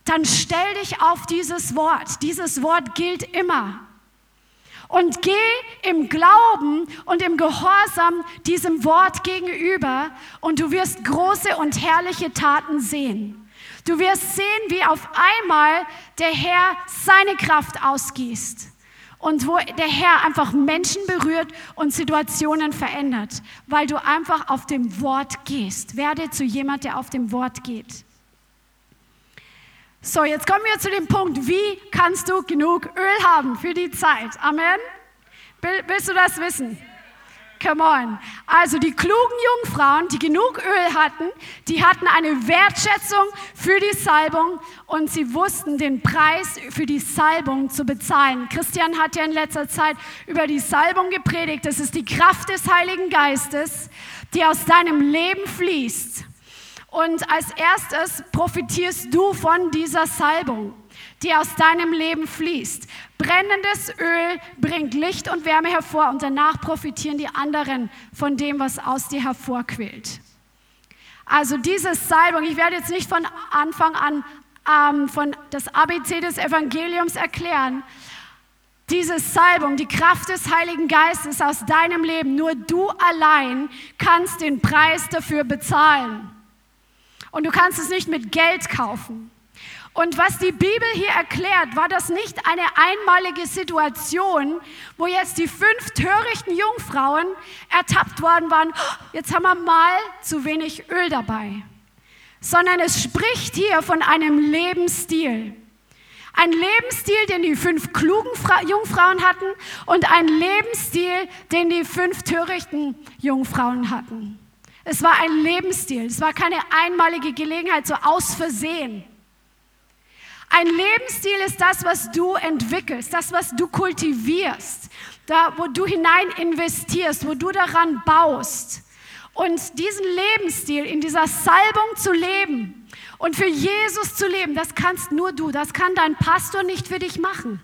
Speaker 1: dann stell dich auf dieses Wort. Dieses Wort gilt immer. Und geh im Glauben und im Gehorsam diesem Wort gegenüber und du wirst große und herrliche Taten sehen. Du wirst sehen, wie auf einmal der Herr seine Kraft ausgießt und wo der Herr einfach Menschen berührt und Situationen verändert, weil du einfach auf dem Wort gehst. Werde zu jemand, der auf dem Wort geht. So, jetzt kommen wir zu dem Punkt, wie kannst du genug Öl haben für die Zeit? Amen. Willst du das wissen? Come on. Also die klugen Jungfrauen, die genug Öl hatten, die hatten eine Wertschätzung für die Salbung und sie wussten den Preis für die Salbung zu bezahlen. Christian hat ja in letzter Zeit über die Salbung gepredigt. Das ist die Kraft des Heiligen Geistes, die aus deinem Leben fließt. Und als erstes profitierst du von dieser Salbung die aus deinem Leben fließt. Brennendes Öl bringt Licht und Wärme hervor und danach profitieren die anderen von dem, was aus dir hervorquillt. Also diese Salbung, ich werde jetzt nicht von Anfang an ähm, von das ABC des Evangeliums erklären. Diese Salbung, die Kraft des Heiligen Geistes aus deinem Leben, nur du allein kannst den Preis dafür bezahlen. Und du kannst es nicht mit Geld kaufen. Und was die Bibel hier erklärt, war das nicht eine einmalige Situation, wo jetzt die fünf törichten Jungfrauen ertappt worden waren, jetzt haben wir mal zu wenig Öl dabei, sondern es spricht hier von einem Lebensstil. Ein Lebensstil, den die fünf klugen Fra Jungfrauen hatten und ein Lebensstil, den die fünf törichten Jungfrauen hatten. Es war ein Lebensstil, es war keine einmalige Gelegenheit, so aus Versehen. Ein Lebensstil ist das, was du entwickelst, das, was du kultivierst, da, wo du hinein investierst, wo du daran baust. Und diesen Lebensstil in dieser Salbung zu leben und für Jesus zu leben, das kannst nur du, das kann dein Pastor nicht für dich machen.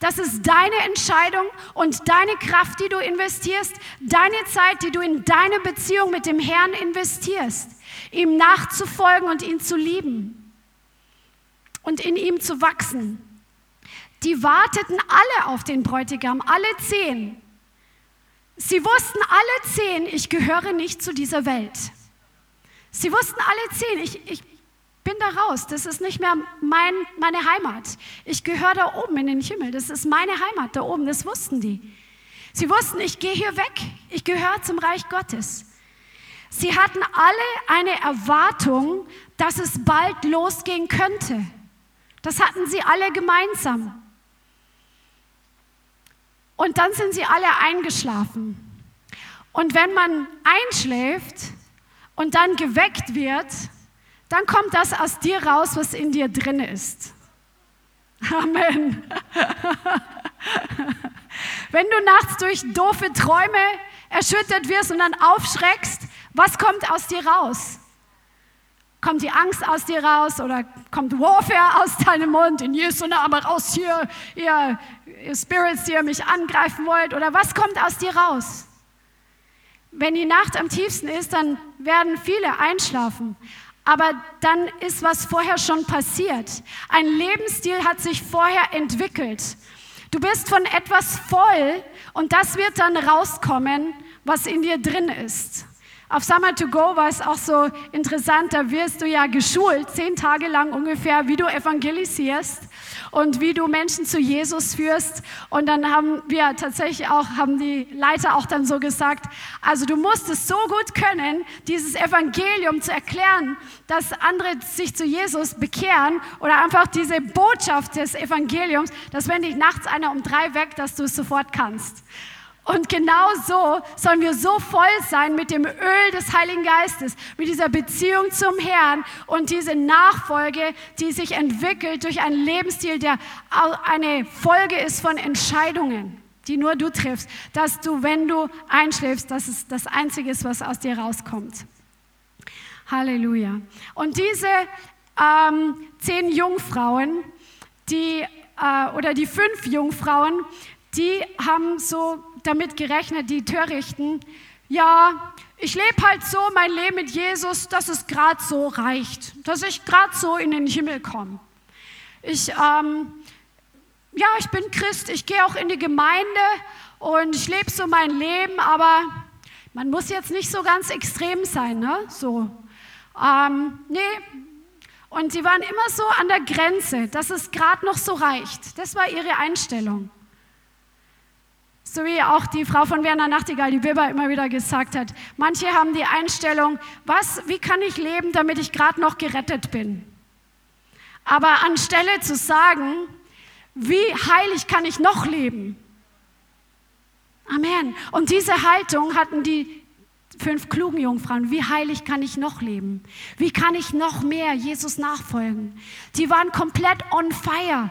Speaker 1: Das ist deine Entscheidung und deine Kraft, die du investierst, deine Zeit, die du in deine Beziehung mit dem Herrn investierst, ihm nachzufolgen und ihn zu lieben und in ihm zu wachsen. Die warteten alle auf den Bräutigam, alle zehn. Sie wussten alle zehn, ich gehöre nicht zu dieser Welt. Sie wussten alle zehn, ich, ich bin da raus, das ist nicht mehr mein, meine Heimat. Ich gehöre da oben in den Himmel, das ist meine Heimat da oben, das wussten die. Sie wussten, ich gehe hier weg, ich gehöre zum Reich Gottes. Sie hatten alle eine Erwartung, dass es bald losgehen könnte. Das hatten sie alle gemeinsam. Und dann sind sie alle eingeschlafen. Und wenn man einschläft und dann geweckt wird, dann kommt das aus dir raus, was in dir drin ist. Amen. Wenn du nachts durch doofe Träume erschüttert wirst und dann aufschreckst, was kommt aus dir raus? Kommt die Angst aus dir raus oder kommt Warfare aus deinem Mund? In Jesu Namen raus hier, ihr, ihr Spirits, die ihr mich angreifen wollt. Oder was kommt aus dir raus? Wenn die Nacht am tiefsten ist, dann werden viele einschlafen. Aber dann ist was vorher schon passiert. Ein Lebensstil hat sich vorher entwickelt. Du bist von etwas voll und das wird dann rauskommen, was in dir drin ist. Auf Summer to Go war es auch so interessant, da wirst du ja geschult, zehn Tage lang ungefähr, wie du evangelisierst und wie du Menschen zu Jesus führst. Und dann haben wir tatsächlich auch, haben die Leiter auch dann so gesagt, also du musst es so gut können, dieses Evangelium zu erklären, dass andere sich zu Jesus bekehren oder einfach diese Botschaft des Evangeliums, dass wenn dich nachts einer um drei weckt, dass du es sofort kannst. Und genau so sollen wir so voll sein mit dem Öl des Heiligen Geistes, mit dieser Beziehung zum Herrn und diese Nachfolge, die sich entwickelt durch einen Lebensstil, der eine Folge ist von Entscheidungen, die nur du triffst, dass du, wenn du einschläfst, dass es das Einzige ist, was aus dir rauskommt. Halleluja. Und diese ähm, zehn Jungfrauen, die, äh, oder die fünf Jungfrauen, die haben so damit gerechnet, die Törichten, ja, ich lebe halt so mein Leben mit Jesus, dass es gerade so reicht, dass ich gerade so in den Himmel komme. Ich, ähm, ja, ich bin Christ, ich gehe auch in die Gemeinde und ich lebe so mein Leben, aber man muss jetzt nicht so ganz extrem sein, ne? So, ähm, nee. Und sie waren immer so an der Grenze, dass es gerade noch so reicht. Das war ihre Einstellung. So wie auch die Frau von Werner Nachtigall, die Weber immer wieder gesagt hat. Manche haben die Einstellung, was, wie kann ich leben, damit ich gerade noch gerettet bin? Aber anstelle zu sagen, wie heilig kann ich noch leben? Amen. Und diese Haltung hatten die fünf klugen Jungfrauen. Wie heilig kann ich noch leben? Wie kann ich noch mehr Jesus nachfolgen? Die waren komplett on fire.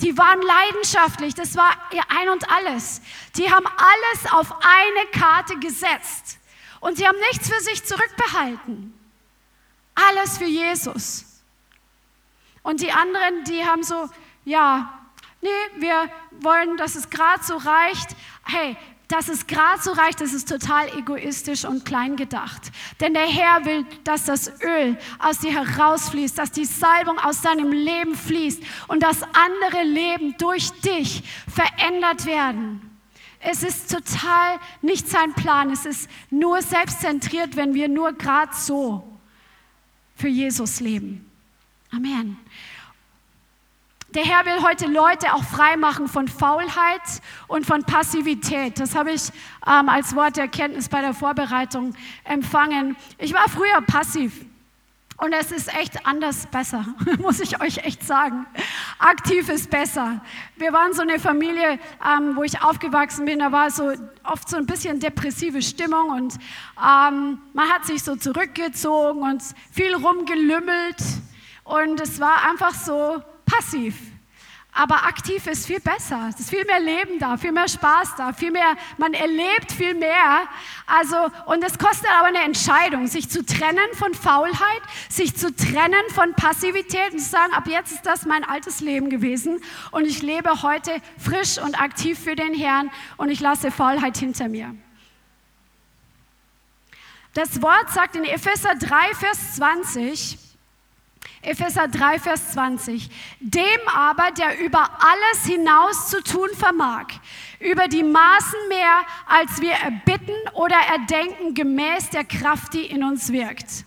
Speaker 1: Die waren leidenschaftlich, das war ihr Ein und alles. Die haben alles auf eine Karte gesetzt und sie haben nichts für sich zurückbehalten. Alles für Jesus. Und die anderen, die haben so, ja, nee, wir wollen, dass es gerade so reicht. Hey, dass es gerade so reicht, das ist total egoistisch und klein gedacht. Denn der Herr will, dass das Öl aus dir herausfließt, dass die Salbung aus deinem Leben fließt und dass andere Leben durch dich verändert werden. Es ist total nicht sein Plan. Es ist nur selbstzentriert, wenn wir nur gerade so für Jesus leben. Amen. Der Herr will heute Leute auch frei machen von Faulheit und von Passivität. Das habe ich ähm, als Wort der Erkenntnis bei der Vorbereitung empfangen. Ich war früher passiv. Und es ist echt anders besser, muss ich euch echt sagen. Aktiv ist besser. Wir waren so eine Familie, ähm, wo ich aufgewachsen bin, da war so oft so ein bisschen depressive Stimmung und ähm, man hat sich so zurückgezogen und viel rumgelümmelt und es war einfach so passiv. Aber aktiv ist viel besser. Es ist viel mehr Leben da, viel mehr Spaß da, viel mehr, man erlebt viel mehr. Also, und es kostet aber eine Entscheidung, sich zu trennen von Faulheit, sich zu trennen von Passivität und zu sagen, ab jetzt ist das mein altes Leben gewesen und ich lebe heute frisch und aktiv für den Herrn und ich lasse Faulheit hinter mir. Das Wort sagt in Epheser 3, Vers 20, Epheser 3, Vers 20. Dem aber, der über alles hinaus zu tun vermag, über die Maßen mehr, als wir erbitten oder erdenken, gemäß der Kraft, die in uns wirkt.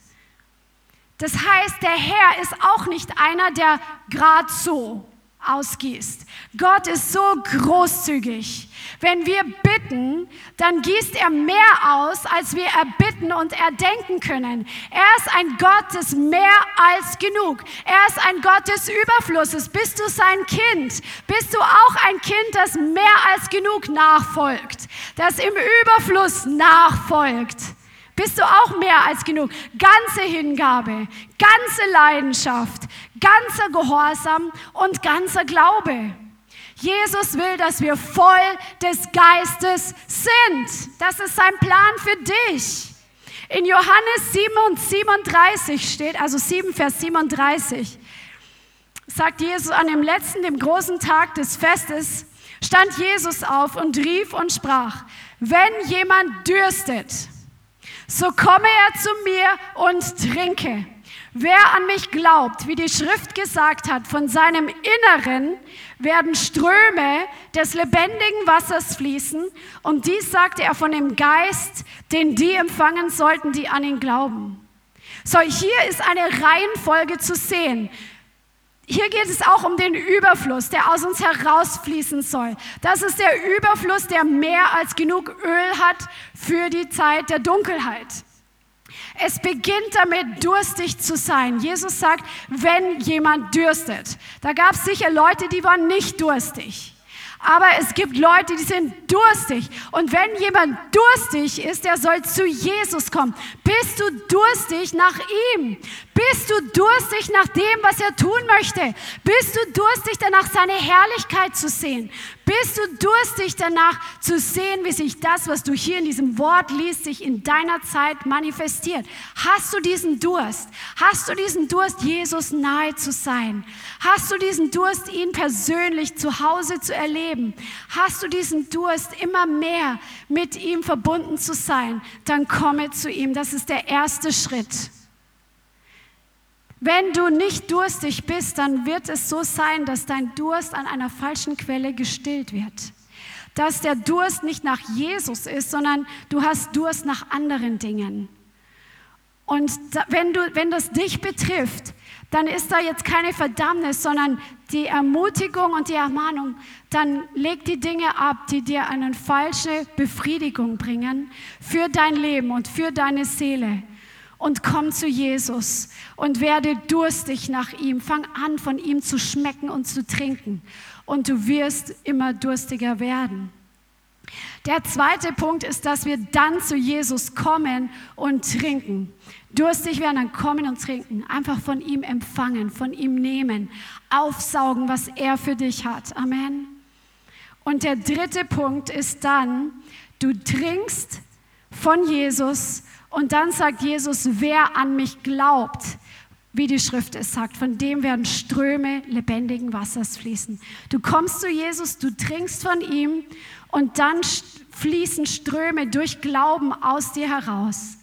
Speaker 1: Das heißt, der Herr ist auch nicht einer, der gerade so ausgießt. Gott ist so großzügig. Wenn wir bitten, dann gießt er mehr aus, als wir erbitten und erdenken können. Er ist ein Gott des mehr als genug. Er ist ein Gott des Überflusses. Bist du sein Kind? Bist du auch ein Kind, das mehr als genug nachfolgt? Das im Überfluss nachfolgt? Bist du auch mehr als genug? Ganze Hingabe, ganze Leidenschaft, ganzer Gehorsam und ganzer Glaube. Jesus will, dass wir voll des Geistes sind. Das ist sein Plan für dich. In Johannes 7 und 37 steht, also 7 Vers 37, sagt Jesus an dem letzten, dem großen Tag des Festes, stand Jesus auf und rief und sprach, wenn jemand dürstet, so komme er zu mir und trinke. Wer an mich glaubt, wie die Schrift gesagt hat, von seinem Inneren werden Ströme des lebendigen Wassers fließen. Und dies sagte er von dem Geist, den die empfangen sollten, die an ihn glauben. So, hier ist eine Reihenfolge zu sehen. Hier geht es auch um den Überfluss, der aus uns herausfließen soll. Das ist der Überfluss, der mehr als genug Öl hat für die Zeit der Dunkelheit. Es beginnt damit, durstig zu sein. Jesus sagt, wenn jemand dürstet. Da gab es sicher Leute, die waren nicht durstig. Aber es gibt Leute, die sind durstig. Und wenn jemand durstig ist, der soll zu Jesus kommen. Bist du durstig nach ihm? Bist du durstig nach dem, was er tun möchte? Bist du durstig danach, seine Herrlichkeit zu sehen? Bist du durstig danach zu sehen, wie sich das, was du hier in diesem Wort liest, sich in deiner Zeit manifestiert? Hast du diesen Durst? Hast du diesen Durst, Jesus nahe zu sein? Hast du diesen Durst, ihn persönlich zu Hause zu erleben? Hast du diesen Durst, immer mehr mit ihm verbunden zu sein? Dann komme zu ihm. Das ist der erste Schritt. Wenn du nicht durstig bist, dann wird es so sein, dass dein Durst an einer falschen Quelle gestillt wird. Dass der Durst nicht nach Jesus ist, sondern du hast Durst nach anderen Dingen. Und wenn, du, wenn das dich betrifft, dann ist da jetzt keine Verdammnis, sondern die Ermutigung und die Ermahnung. Dann leg die Dinge ab, die dir eine falsche Befriedigung bringen für dein Leben und für deine Seele und komm zu Jesus und werde durstig nach ihm. Fang an, von ihm zu schmecken und zu trinken und du wirst immer durstiger werden. Der zweite Punkt ist, dass wir dann zu Jesus kommen und trinken. Durstig werden, dann kommen und trinken. Einfach von ihm empfangen, von ihm nehmen, aufsaugen, was er für dich hat. Amen. Und der dritte Punkt ist dann, du trinkst von Jesus und dann sagt Jesus, wer an mich glaubt, wie die Schrift es sagt, von dem werden Ströme lebendigen Wassers fließen. Du kommst zu Jesus, du trinkst von ihm und dann fließen Ströme durch Glauben aus dir heraus.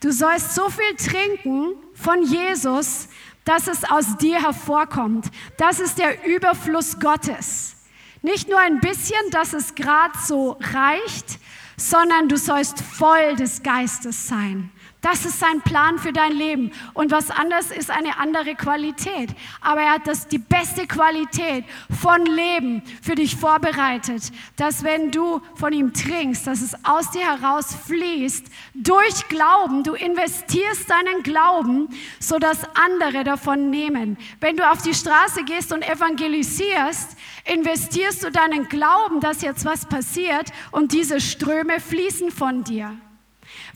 Speaker 1: Du sollst so viel trinken von Jesus, dass es aus dir hervorkommt. Das ist der Überfluss Gottes. Nicht nur ein bisschen, dass es gerade so reicht, sondern du sollst voll des Geistes sein. Das ist sein Plan für dein Leben. Und was anders ist eine andere Qualität. Aber er hat das, die beste Qualität von Leben für dich vorbereitet. Dass wenn du von ihm trinkst, dass es aus dir heraus fließt, durch Glauben, du investierst deinen Glauben, sodass andere davon nehmen. Wenn du auf die Straße gehst und evangelisierst, investierst du deinen Glauben, dass jetzt was passiert und diese Ströme fließen von dir.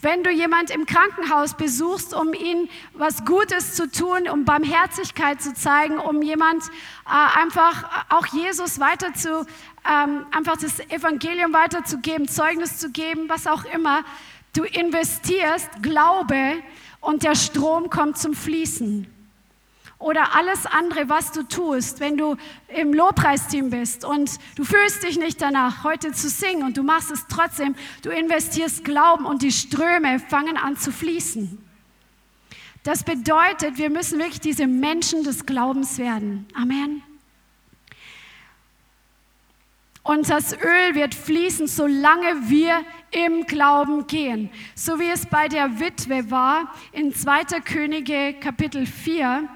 Speaker 1: Wenn du jemand im Krankenhaus besuchst, um ihm was Gutes zu tun, um Barmherzigkeit zu zeigen, um jemand äh, einfach auch Jesus weiter zu, ähm, einfach das Evangelium weiterzugeben, Zeugnis zu geben, was auch immer, du investierst Glaube und der Strom kommt zum Fließen oder alles andere, was du tust, wenn du im Lobpreisteam bist und du fühlst dich nicht danach, heute zu singen und du machst es trotzdem, du investierst Glauben und die Ströme fangen an zu fließen. Das bedeutet, wir müssen wirklich diese Menschen des Glaubens werden. Amen. Und das Öl wird fließen, solange wir im Glauben gehen. So wie es bei der Witwe war in 2. Könige Kapitel 4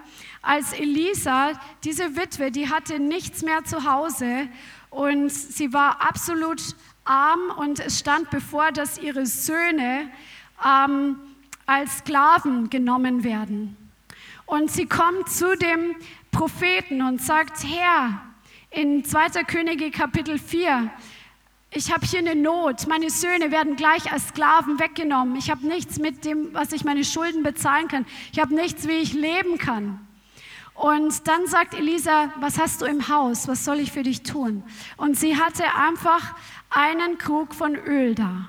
Speaker 1: als Elisa, diese Witwe, die hatte nichts mehr zu Hause und sie war absolut arm und es stand bevor, dass ihre Söhne ähm, als Sklaven genommen werden. Und sie kommt zu dem Propheten und sagt, Herr, in 2. Könige Kapitel 4, ich habe hier eine Not, meine Söhne werden gleich als Sklaven weggenommen, ich habe nichts mit dem, was ich meine Schulden bezahlen kann, ich habe nichts, wie ich leben kann. Und dann sagt Elisa, was hast du im Haus? Was soll ich für dich tun? Und sie hatte einfach einen Krug von Öl da.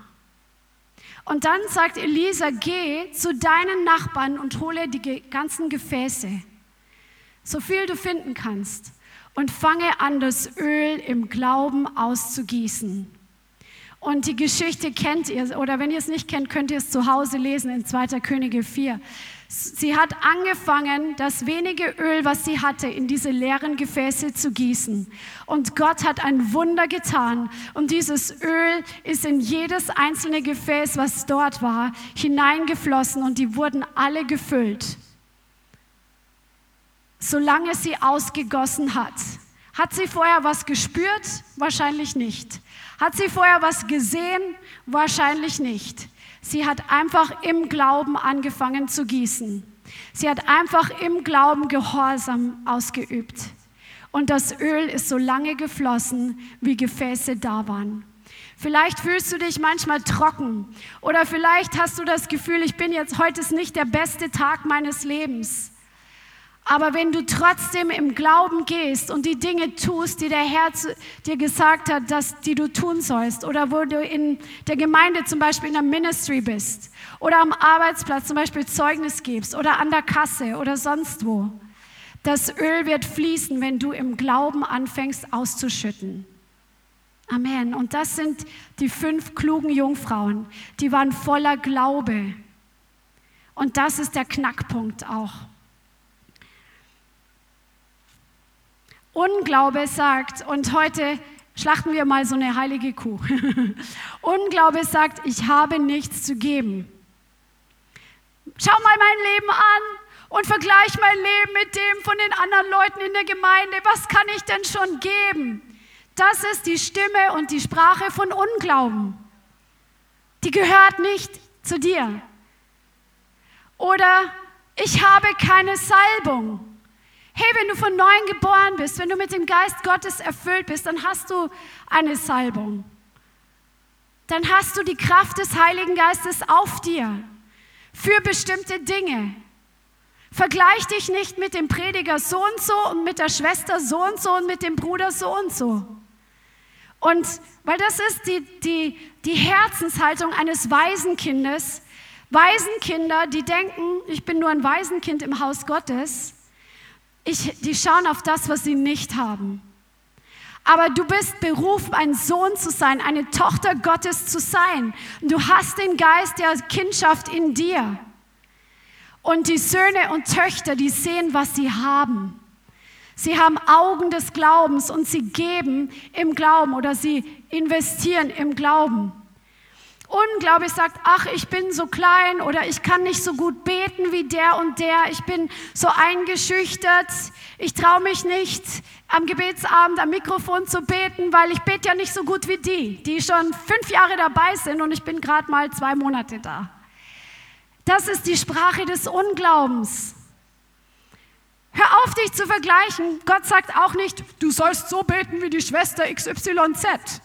Speaker 1: Und dann sagt Elisa, geh zu deinen Nachbarn und hole die ganzen Gefäße, so viel du finden kannst, und fange an, das Öl im Glauben auszugießen. Und die Geschichte kennt ihr, oder wenn ihr es nicht kennt, könnt ihr es zu Hause lesen in 2. Könige 4. Sie hat angefangen, das wenige Öl, was sie hatte, in diese leeren Gefäße zu gießen. Und Gott hat ein Wunder getan. Und dieses Öl ist in jedes einzelne Gefäß, was dort war, hineingeflossen und die wurden alle gefüllt. Solange sie ausgegossen hat. Hat sie vorher was gespürt? Wahrscheinlich nicht. Hat sie vorher was gesehen? Wahrscheinlich nicht. Sie hat einfach im Glauben angefangen zu gießen. Sie hat einfach im Glauben Gehorsam ausgeübt. Und das Öl ist so lange geflossen, wie Gefäße da waren. Vielleicht fühlst du dich manchmal trocken oder vielleicht hast du das Gefühl, ich bin jetzt heute ist nicht der beste Tag meines Lebens. Aber wenn du trotzdem im Glauben gehst und die Dinge tust, die der Herr dir gesagt hat, dass die du tun sollst, oder wo du in der Gemeinde zum Beispiel in der Ministry bist, oder am Arbeitsplatz zum Beispiel Zeugnis gibst, oder an der Kasse oder sonst wo, das Öl wird fließen, wenn du im Glauben anfängst auszuschütten. Amen. Und das sind die fünf klugen Jungfrauen, die waren voller Glaube. Und das ist der Knackpunkt auch. Unglaube sagt, und heute schlachten wir mal so eine heilige Kuh. Unglaube sagt, ich habe nichts zu geben. Schau mal mein Leben an und vergleich mein Leben mit dem von den anderen Leuten in der Gemeinde. Was kann ich denn schon geben? Das ist die Stimme und die Sprache von Unglauben. Die gehört nicht zu dir. Oder ich habe keine Salbung. Hey, wenn du von neuem geboren bist, wenn du mit dem Geist Gottes erfüllt bist, dann hast du eine Salbung. Dann hast du die Kraft des Heiligen Geistes auf dir für bestimmte Dinge. Vergleich dich nicht mit dem Prediger so und so und mit der Schwester so und so und mit dem Bruder so und so. Und weil das ist die, die, die Herzenshaltung eines Waisenkindes. Waisenkinder, die denken, ich bin nur ein Waisenkind im Haus Gottes ich, die schauen auf das, was sie nicht haben. Aber du bist berufen, ein Sohn zu sein, eine Tochter Gottes zu sein. Du hast den Geist der Kindschaft in dir. Und die Söhne und Töchter, die sehen, was sie haben. Sie haben Augen des Glaubens und sie geben im Glauben oder sie investieren im Glauben. Unglaublich sagt, ach, ich bin so klein oder ich kann nicht so gut beten wie der und der, ich bin so eingeschüchtert, ich traue mich nicht am Gebetsabend am Mikrofon zu beten, weil ich bete ja nicht so gut wie die, die schon fünf Jahre dabei sind und ich bin gerade mal zwei Monate da. Das ist die Sprache des Unglaubens. Hör auf, dich zu vergleichen. Gott sagt auch nicht, du sollst so beten wie die Schwester XYZ.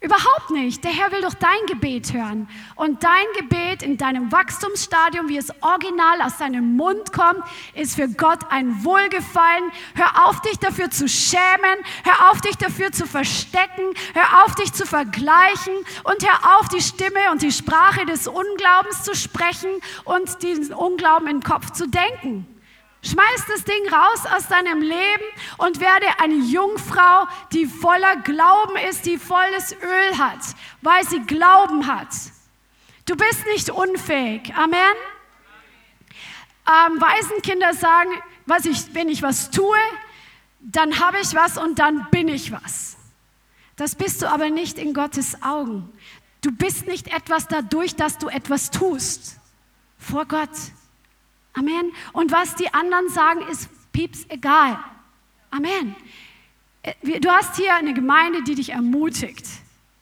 Speaker 1: Überhaupt nicht. Der Herr will doch dein Gebet hören. Und dein Gebet in deinem Wachstumsstadium, wie es original aus deinem Mund kommt, ist für Gott ein Wohlgefallen. Hör auf, dich dafür zu schämen. Hör auf, dich dafür zu verstecken. Hör auf, dich zu vergleichen. Und hör auf, die Stimme und die Sprache des Unglaubens zu sprechen und diesen Unglauben den Kopf zu denken. Schmeiß das Ding raus aus deinem Leben und werde eine Jungfrau, die voller Glauben ist, die volles Öl hat, weil sie Glauben hat. Du bist nicht unfähig. Amen. Ähm, Waisenkinder sagen, was ich, wenn ich was tue, dann habe ich was und dann bin ich was. Das bist du aber nicht in Gottes Augen. Du bist nicht etwas dadurch, dass du etwas tust. Vor Gott. Amen. Und was die anderen sagen, ist pieps egal. Amen. Äh, du hast hier eine Gemeinde, die dich ermutigt.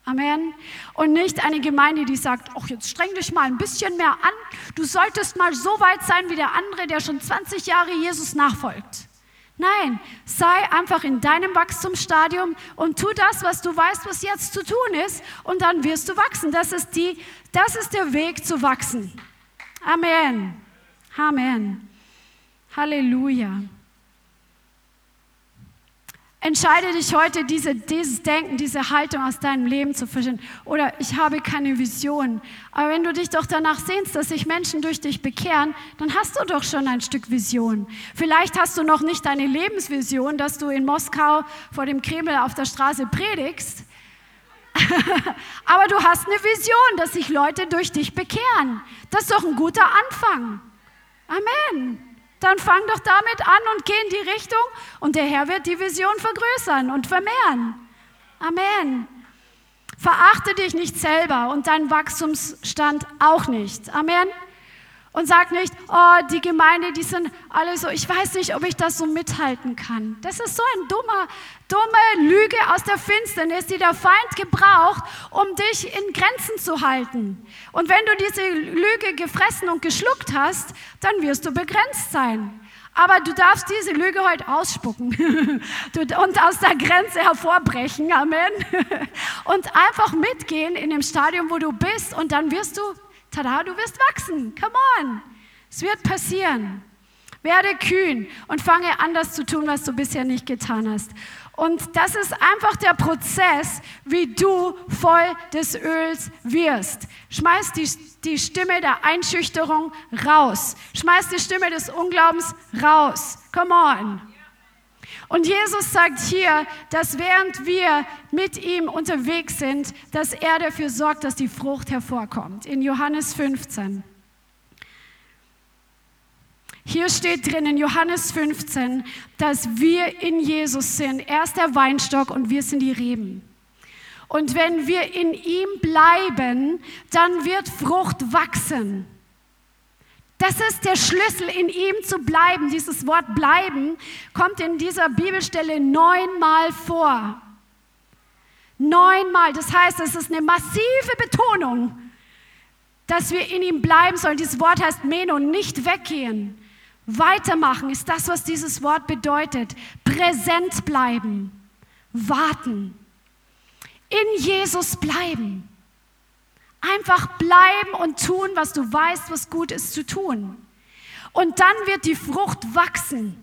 Speaker 1: Amen. Und nicht eine Gemeinde, die sagt, ach, jetzt streng dich mal ein bisschen mehr an. Du solltest mal so weit sein wie der andere, der schon 20 Jahre Jesus nachfolgt. Nein, sei einfach in deinem Wachstumsstadium und tu das, was du weißt, was jetzt zu tun ist, und dann wirst du wachsen. Das ist, die, das ist der Weg zu wachsen. Amen. Amen. Halleluja. Entscheide dich heute, diese, dieses Denken, diese Haltung aus deinem Leben zu verstehen. Oder ich habe keine Vision. Aber wenn du dich doch danach sehnst, dass sich Menschen durch dich bekehren, dann hast du doch schon ein Stück Vision. Vielleicht hast du noch nicht deine Lebensvision, dass du in Moskau vor dem Kreml auf der Straße predigst. Aber du hast eine Vision, dass sich Leute durch dich bekehren. Das ist doch ein guter Anfang. Amen. Dann fang doch damit an und geh in die Richtung und der Herr wird die Vision vergrößern und vermehren. Amen. Verachte dich nicht selber und deinen Wachstumsstand auch nicht. Amen und sag nicht, oh, die Gemeinde, die sind alle so, ich weiß nicht, ob ich das so mithalten kann. Das ist so ein dummer, dumme Lüge aus der Finsternis, die der Feind gebraucht, um dich in Grenzen zu halten. Und wenn du diese Lüge gefressen und geschluckt hast, dann wirst du begrenzt sein. Aber du darfst diese Lüge heute ausspucken und aus der Grenze hervorbrechen. Amen. Und einfach mitgehen in dem Stadium, wo du bist. Und dann wirst du tada, du wirst wachsen. Come on. Es wird passieren. Werde kühn und fange an, das zu tun, was du bisher nicht getan hast. Und das ist einfach der Prozess, wie du voll des Öls wirst. Schmeiß die, die Stimme der Einschüchterung raus. Schmeiß die Stimme des Unglaubens raus. Come on. Und Jesus sagt hier, dass während wir mit ihm unterwegs sind, dass er dafür sorgt, dass die Frucht hervorkommt. In Johannes 15. Hier steht drin in Johannes 15, dass wir in Jesus sind. Er ist der Weinstock und wir sind die Reben. Und wenn wir in ihm bleiben, dann wird Frucht wachsen. Das ist der Schlüssel, in ihm zu bleiben. Dieses Wort bleiben kommt in dieser Bibelstelle neunmal vor. Neunmal. Das heißt, es ist eine massive Betonung, dass wir in ihm bleiben sollen. Dieses Wort heißt Meno, nicht weggehen. Weitermachen ist das, was dieses Wort bedeutet. Präsent bleiben. Warten. In Jesus bleiben. Einfach bleiben und tun, was du weißt, was gut ist zu tun. Und dann wird die Frucht wachsen.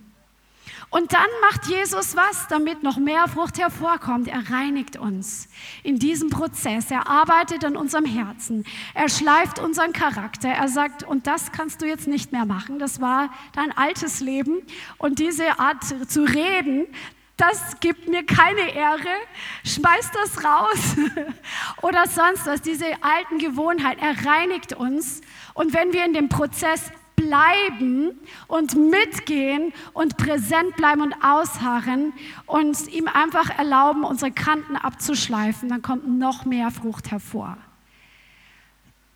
Speaker 1: Und dann macht Jesus was, damit noch mehr Frucht hervorkommt. Er reinigt uns in diesem Prozess. Er arbeitet an unserem Herzen. Er schleift unseren Charakter. Er sagt, und das kannst du jetzt nicht mehr machen. Das war dein altes Leben. Und diese Art zu reden, das gibt mir keine Ehre, schmeiß das raus. Oder sonst was, diese alten Gewohnheiten, er reinigt uns. Und wenn wir in dem Prozess bleiben und mitgehen und präsent bleiben und ausharren und ihm einfach erlauben, unsere Kanten abzuschleifen, dann kommt noch mehr Frucht hervor.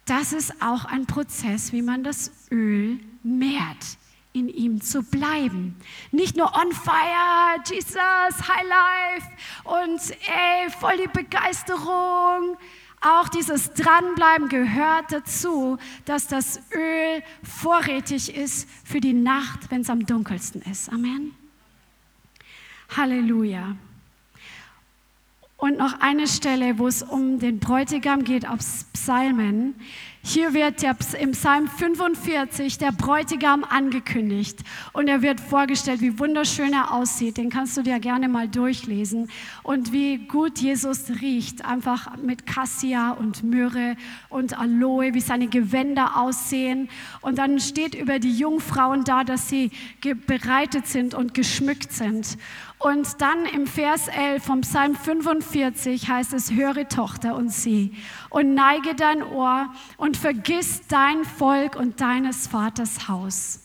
Speaker 1: das ist auch ein Prozess, wie man das Öl mehrt, in ihm zu bleiben. Nicht nur on fire, Jesus, High Life und ey, voll die Begeisterung. Auch dieses Dranbleiben gehört dazu, dass das Öl vorrätig ist für die Nacht, wenn es am dunkelsten ist. Amen. Halleluja. Und noch eine Stelle, wo es um den Bräutigam geht, aus Psalmen. Hier wird der, im Psalm 45 der Bräutigam angekündigt und er wird vorgestellt, wie wunderschön er aussieht. Den kannst du dir gerne mal durchlesen und wie gut Jesus riecht, einfach mit Cassia und Myrrhe und Aloe, wie seine Gewänder aussehen. Und dann steht über die Jungfrauen da, dass sie bereitet sind und geschmückt sind. Und dann im Vers 11 vom Psalm 45 heißt es, höre Tochter und sieh und neige dein Ohr und vergiss dein Volk und deines Vaters Haus.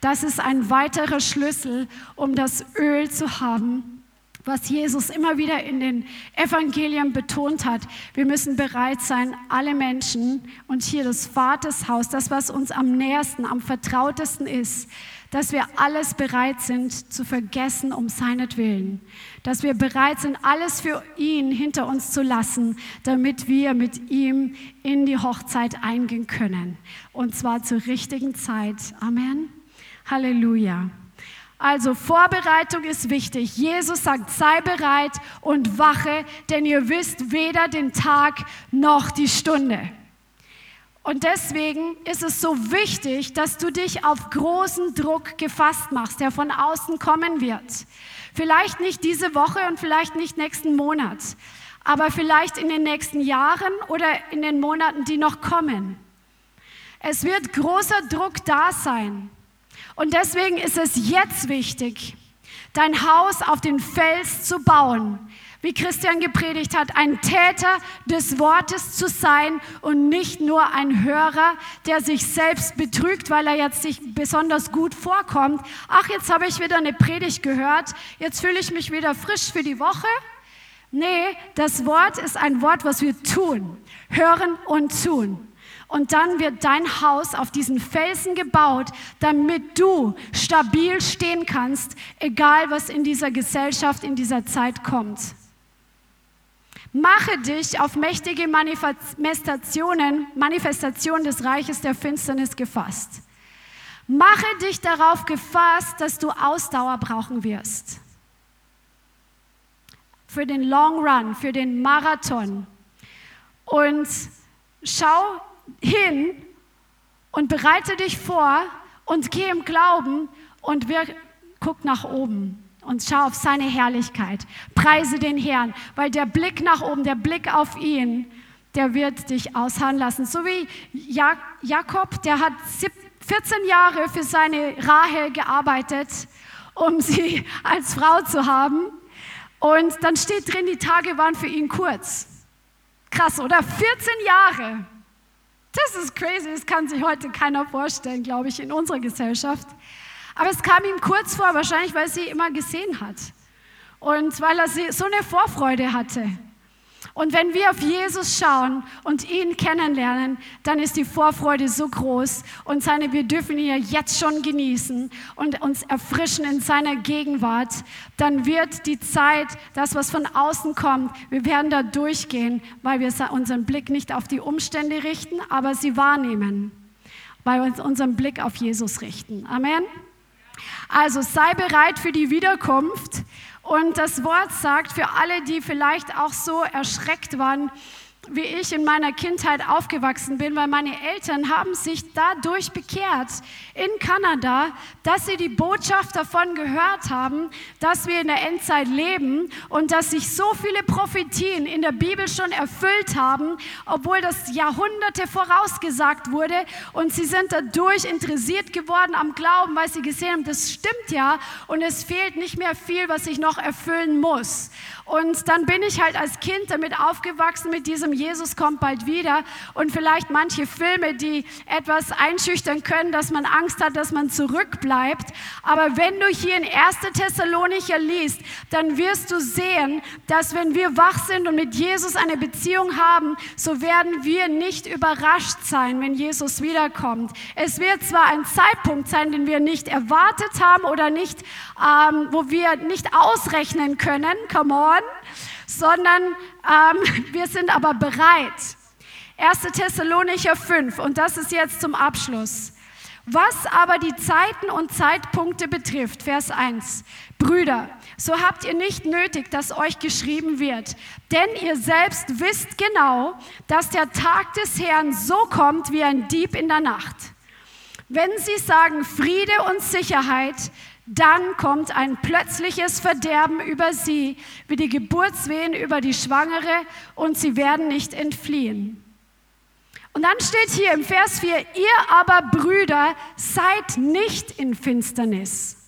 Speaker 1: Das ist ein weiterer Schlüssel, um das Öl zu haben, was Jesus immer wieder in den Evangelien betont hat. Wir müssen bereit sein, alle Menschen und hier das Vatershaus, das, was uns am nähersten, am vertrautesten ist, dass wir alles bereit sind zu vergessen um seinetwillen. Dass wir bereit sind, alles für ihn hinter uns zu lassen, damit wir mit ihm in die Hochzeit eingehen können. Und zwar zur richtigen Zeit. Amen. Halleluja. Also Vorbereitung ist wichtig. Jesus sagt, sei bereit und wache, denn ihr wisst weder den Tag noch die Stunde. Und deswegen ist es so wichtig, dass du dich auf großen Druck gefasst machst, der von außen kommen wird. Vielleicht nicht diese Woche und vielleicht nicht nächsten Monat, aber vielleicht in den nächsten Jahren oder in den Monaten, die noch kommen. Es wird großer Druck da sein. Und deswegen ist es jetzt wichtig, dein Haus auf den Fels zu bauen, wie Christian gepredigt hat, ein Täter des Wortes zu sein und nicht nur ein Hörer, der sich selbst betrügt, weil er jetzt sich besonders gut vorkommt. Ach, jetzt habe ich wieder eine Predigt gehört, jetzt fühle ich mich wieder frisch für die Woche. Nee, das Wort ist ein Wort, was wir tun, hören und tun. Und dann wird dein Haus auf diesen Felsen gebaut, damit du stabil stehen kannst, egal was in dieser Gesellschaft, in dieser Zeit kommt. Mache dich auf mächtige Manifestationen, Manifestationen des Reiches der Finsternis gefasst. Mache dich darauf gefasst, dass du Ausdauer brauchen wirst. Für den Long Run, für den Marathon. Und schau hin und bereite dich vor und geh im Glauben und wir, guck nach oben und schau auf seine Herrlichkeit. Preise den Herrn, weil der Blick nach oben, der Blick auf ihn, der wird dich ausharren lassen. So wie Jakob, der hat 14 Jahre für seine Rahel gearbeitet, um sie als Frau zu haben. Und dann steht drin, die Tage waren für ihn kurz. Krass, oder? 14 Jahre. Das ist crazy, das kann sich heute keiner vorstellen, glaube ich, in unserer Gesellschaft. Aber es kam ihm kurz vor, wahrscheinlich weil sie immer gesehen hat und weil er so eine Vorfreude hatte. Und wenn wir auf Jesus schauen und ihn kennenlernen, dann ist die Vorfreude so groß und seine, wir dürfen ihn ja jetzt schon genießen und uns erfrischen in seiner Gegenwart. Dann wird die Zeit, das, was von außen kommt, wir werden da durchgehen, weil wir unseren Blick nicht auf die Umstände richten, aber sie wahrnehmen, weil wir uns unseren Blick auf Jesus richten. Amen. Also sei bereit für die Wiederkunft. Und das Wort sagt für alle, die vielleicht auch so erschreckt waren, wie ich in meiner Kindheit aufgewachsen bin, weil meine Eltern haben sich dadurch bekehrt in Kanada, dass sie die Botschaft davon gehört haben, dass wir in der Endzeit leben und dass sich so viele Prophetien in der Bibel schon erfüllt haben, obwohl das Jahrhunderte vorausgesagt wurde und sie sind dadurch interessiert geworden am Glauben, weil sie gesehen haben, das stimmt ja und es fehlt nicht mehr viel, was sich noch erfüllen muss. Und dann bin ich halt als Kind damit aufgewachsen mit diesem Jesus kommt bald wieder und vielleicht manche Filme, die etwas einschüchtern können, dass man Angst hat, dass man zurückbleibt. Aber wenn du hier in 1. Thessalonicher liest, dann wirst du sehen, dass wenn wir wach sind und mit Jesus eine Beziehung haben, so werden wir nicht überrascht sein, wenn Jesus wiederkommt. Es wird zwar ein Zeitpunkt sein, den wir nicht erwartet haben oder nicht, ähm, wo wir nicht ausrechnen können, come on, sondern ähm, wir sind aber bereit. 1. Thessalonicher 5 und das ist jetzt zum Abschluss. Was aber die Zeiten und Zeitpunkte betrifft, Vers 1. Brüder, so habt ihr nicht nötig, dass euch geschrieben wird, denn ihr selbst wisst genau, dass der Tag des Herrn so kommt wie ein Dieb in der Nacht. Wenn sie sagen Friede und Sicherheit, dann kommt ein plötzliches Verderben über sie, wie die Geburtswehen über die Schwangere, und sie werden nicht entfliehen. Und dann steht hier im Vers 4, ihr aber Brüder seid nicht in Finsternis.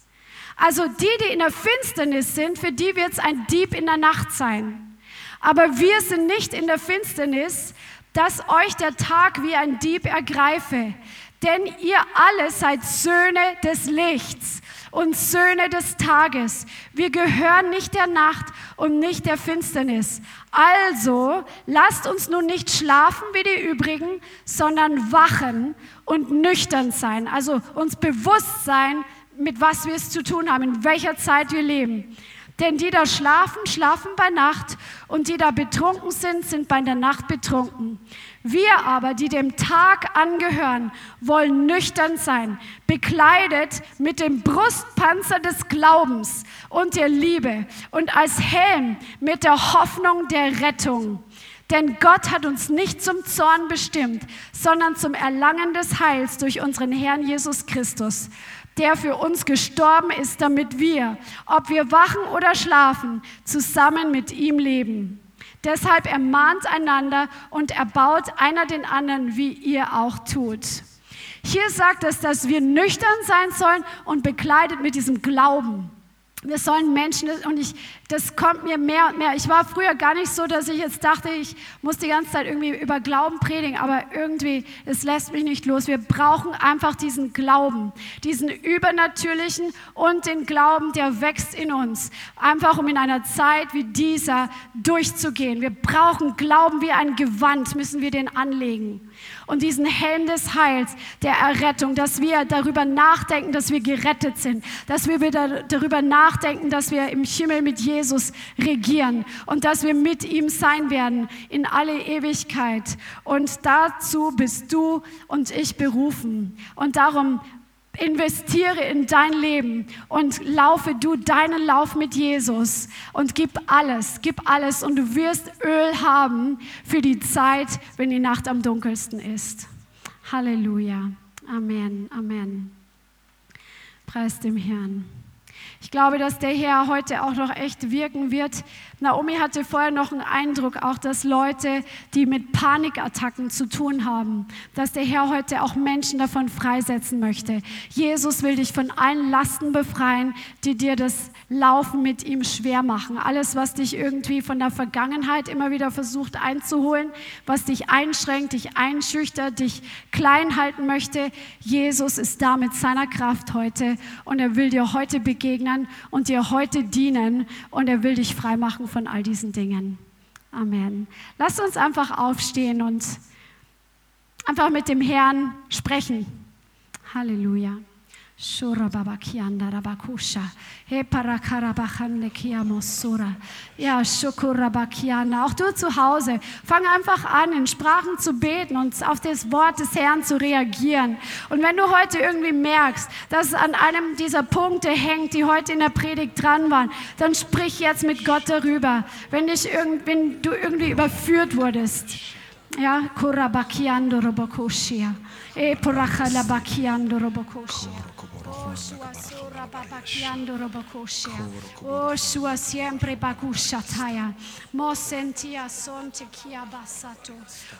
Speaker 1: Also die, die in der Finsternis sind, für die wird es ein Dieb in der Nacht sein. Aber wir sind nicht in der Finsternis, dass euch der Tag wie ein Dieb ergreife. Denn ihr alle seid Söhne des Lichts und Söhne des Tages. Wir gehören nicht der Nacht und nicht der Finsternis. Also lasst uns nun nicht schlafen wie die übrigen, sondern wachen und nüchtern sein. Also uns bewusst sein, mit was wir es zu tun haben, in welcher Zeit wir leben. Denn die da schlafen, schlafen bei Nacht und die da betrunken sind, sind bei der Nacht betrunken. Wir aber, die dem Tag angehören, wollen nüchtern sein, bekleidet mit dem Brustpanzer des Glaubens und der Liebe und als Helm mit der Hoffnung der Rettung. Denn Gott hat uns nicht zum Zorn bestimmt, sondern zum Erlangen des Heils durch unseren Herrn Jesus Christus der für uns gestorben ist, damit wir, ob wir wachen oder schlafen, zusammen mit ihm leben. Deshalb ermahnt einander und erbaut einer den anderen, wie ihr auch tut. Hier sagt es, dass wir nüchtern sein sollen und bekleidet mit diesem Glauben. Wir sollen Menschen, und ich, das kommt mir mehr und mehr. Ich war früher gar nicht so, dass ich jetzt dachte, ich muss die ganze Zeit irgendwie über Glauben predigen, aber irgendwie, es lässt mich nicht los. Wir brauchen einfach diesen Glauben, diesen übernatürlichen und den Glauben, der wächst in uns. Einfach um in einer Zeit wie dieser durchzugehen. Wir brauchen Glauben wie ein Gewand, müssen wir den anlegen und diesen Helm des Heils, der Errettung, dass wir darüber nachdenken, dass wir gerettet sind, dass wir wieder darüber nachdenken, dass wir im Himmel mit Jesus regieren und dass wir mit ihm sein werden in alle Ewigkeit. Und dazu bist du und ich berufen. Und darum investiere in dein Leben und laufe du deinen Lauf mit Jesus und gib alles, gib alles und du wirst Öl haben für die Zeit, wenn die Nacht am dunkelsten ist. Halleluja. Amen. Amen. Preis dem Herrn. Ich glaube, dass der Herr heute auch noch echt wirken wird. Naomi hatte vorher noch einen Eindruck, auch dass Leute, die mit Panikattacken zu tun haben, dass der Herr heute auch Menschen davon freisetzen möchte. Jesus will dich von allen Lasten befreien, die dir das Laufen mit ihm schwer machen. Alles, was dich irgendwie von der Vergangenheit immer wieder versucht einzuholen, was dich einschränkt, dich einschüchtert, dich klein halten möchte. Jesus ist da mit seiner Kraft heute und er will dir heute begegnen segnen und dir heute dienen und er will dich freimachen von all diesen Dingen. Amen. Lass uns einfach aufstehen und einfach mit dem Herrn sprechen. Halleluja. Shurababakianda rabakusha. He parakarabachande kiamosura. Ja, shukurabakianda. Auch du zu Hause, fang einfach an, in Sprachen zu beten und auf das Wort des Herrn zu reagieren. Und wenn du heute irgendwie merkst, dass es an einem dieser Punkte hängt, die heute in der Predigt dran waren, dann sprich jetzt mit Gott darüber. Wenn, dich irgend, wenn du irgendwie überführt wurdest, Ya kurabakiando robokoshia. E eh, porakala bakiando robokoshia. Oh, sua siempre bakushataya. Mo sentia sonte kia basato.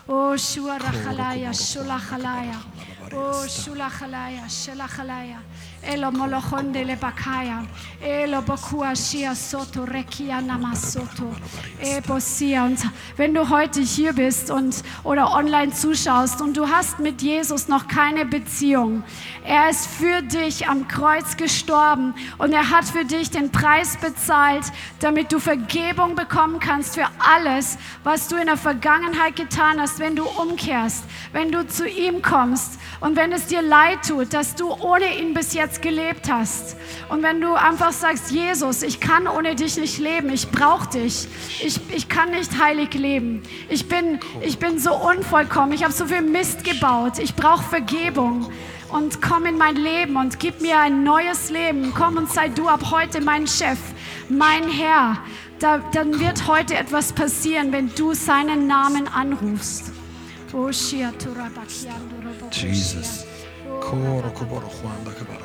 Speaker 1: Oh, sua rahalaya, shulahalaya. Oh, shulahalaya, shulahalaya. Elo molochonde le bakaya. Elo bokua shia soto rekia namasoto. E bosia. Und wenn du heute hier bist und oder online zuschaust und du hast mit Jesus noch keine Beziehung, er ist für dich am Kreuz gestorben und er hat für dich den Preis bezahlt, damit du Vergebung bekommen kannst für alles, was du in der Vergangenheit getan hast, wenn du umkehrst, wenn du zu ihm kommst und wenn es dir leid tut, dass du ohne ihn bis jetzt gelebt hast. Und wenn du einfach sagst, Jesus, ich kann ohne dich nicht leben, ich brauche dich, ich, ich kann nicht heilig leben, ich bin, ich bin so unvollkommen, ich habe so viel Mist gebaut, ich brauche Vergebung und komm in mein Leben und gib mir ein neues Leben. Komm und sei du ab heute mein Chef, mein Herr. Da, dann wird heute etwas passieren, wenn du seinen Namen anrufst. Oh,
Speaker 2: Jesus. Koro koboro huanda kabara.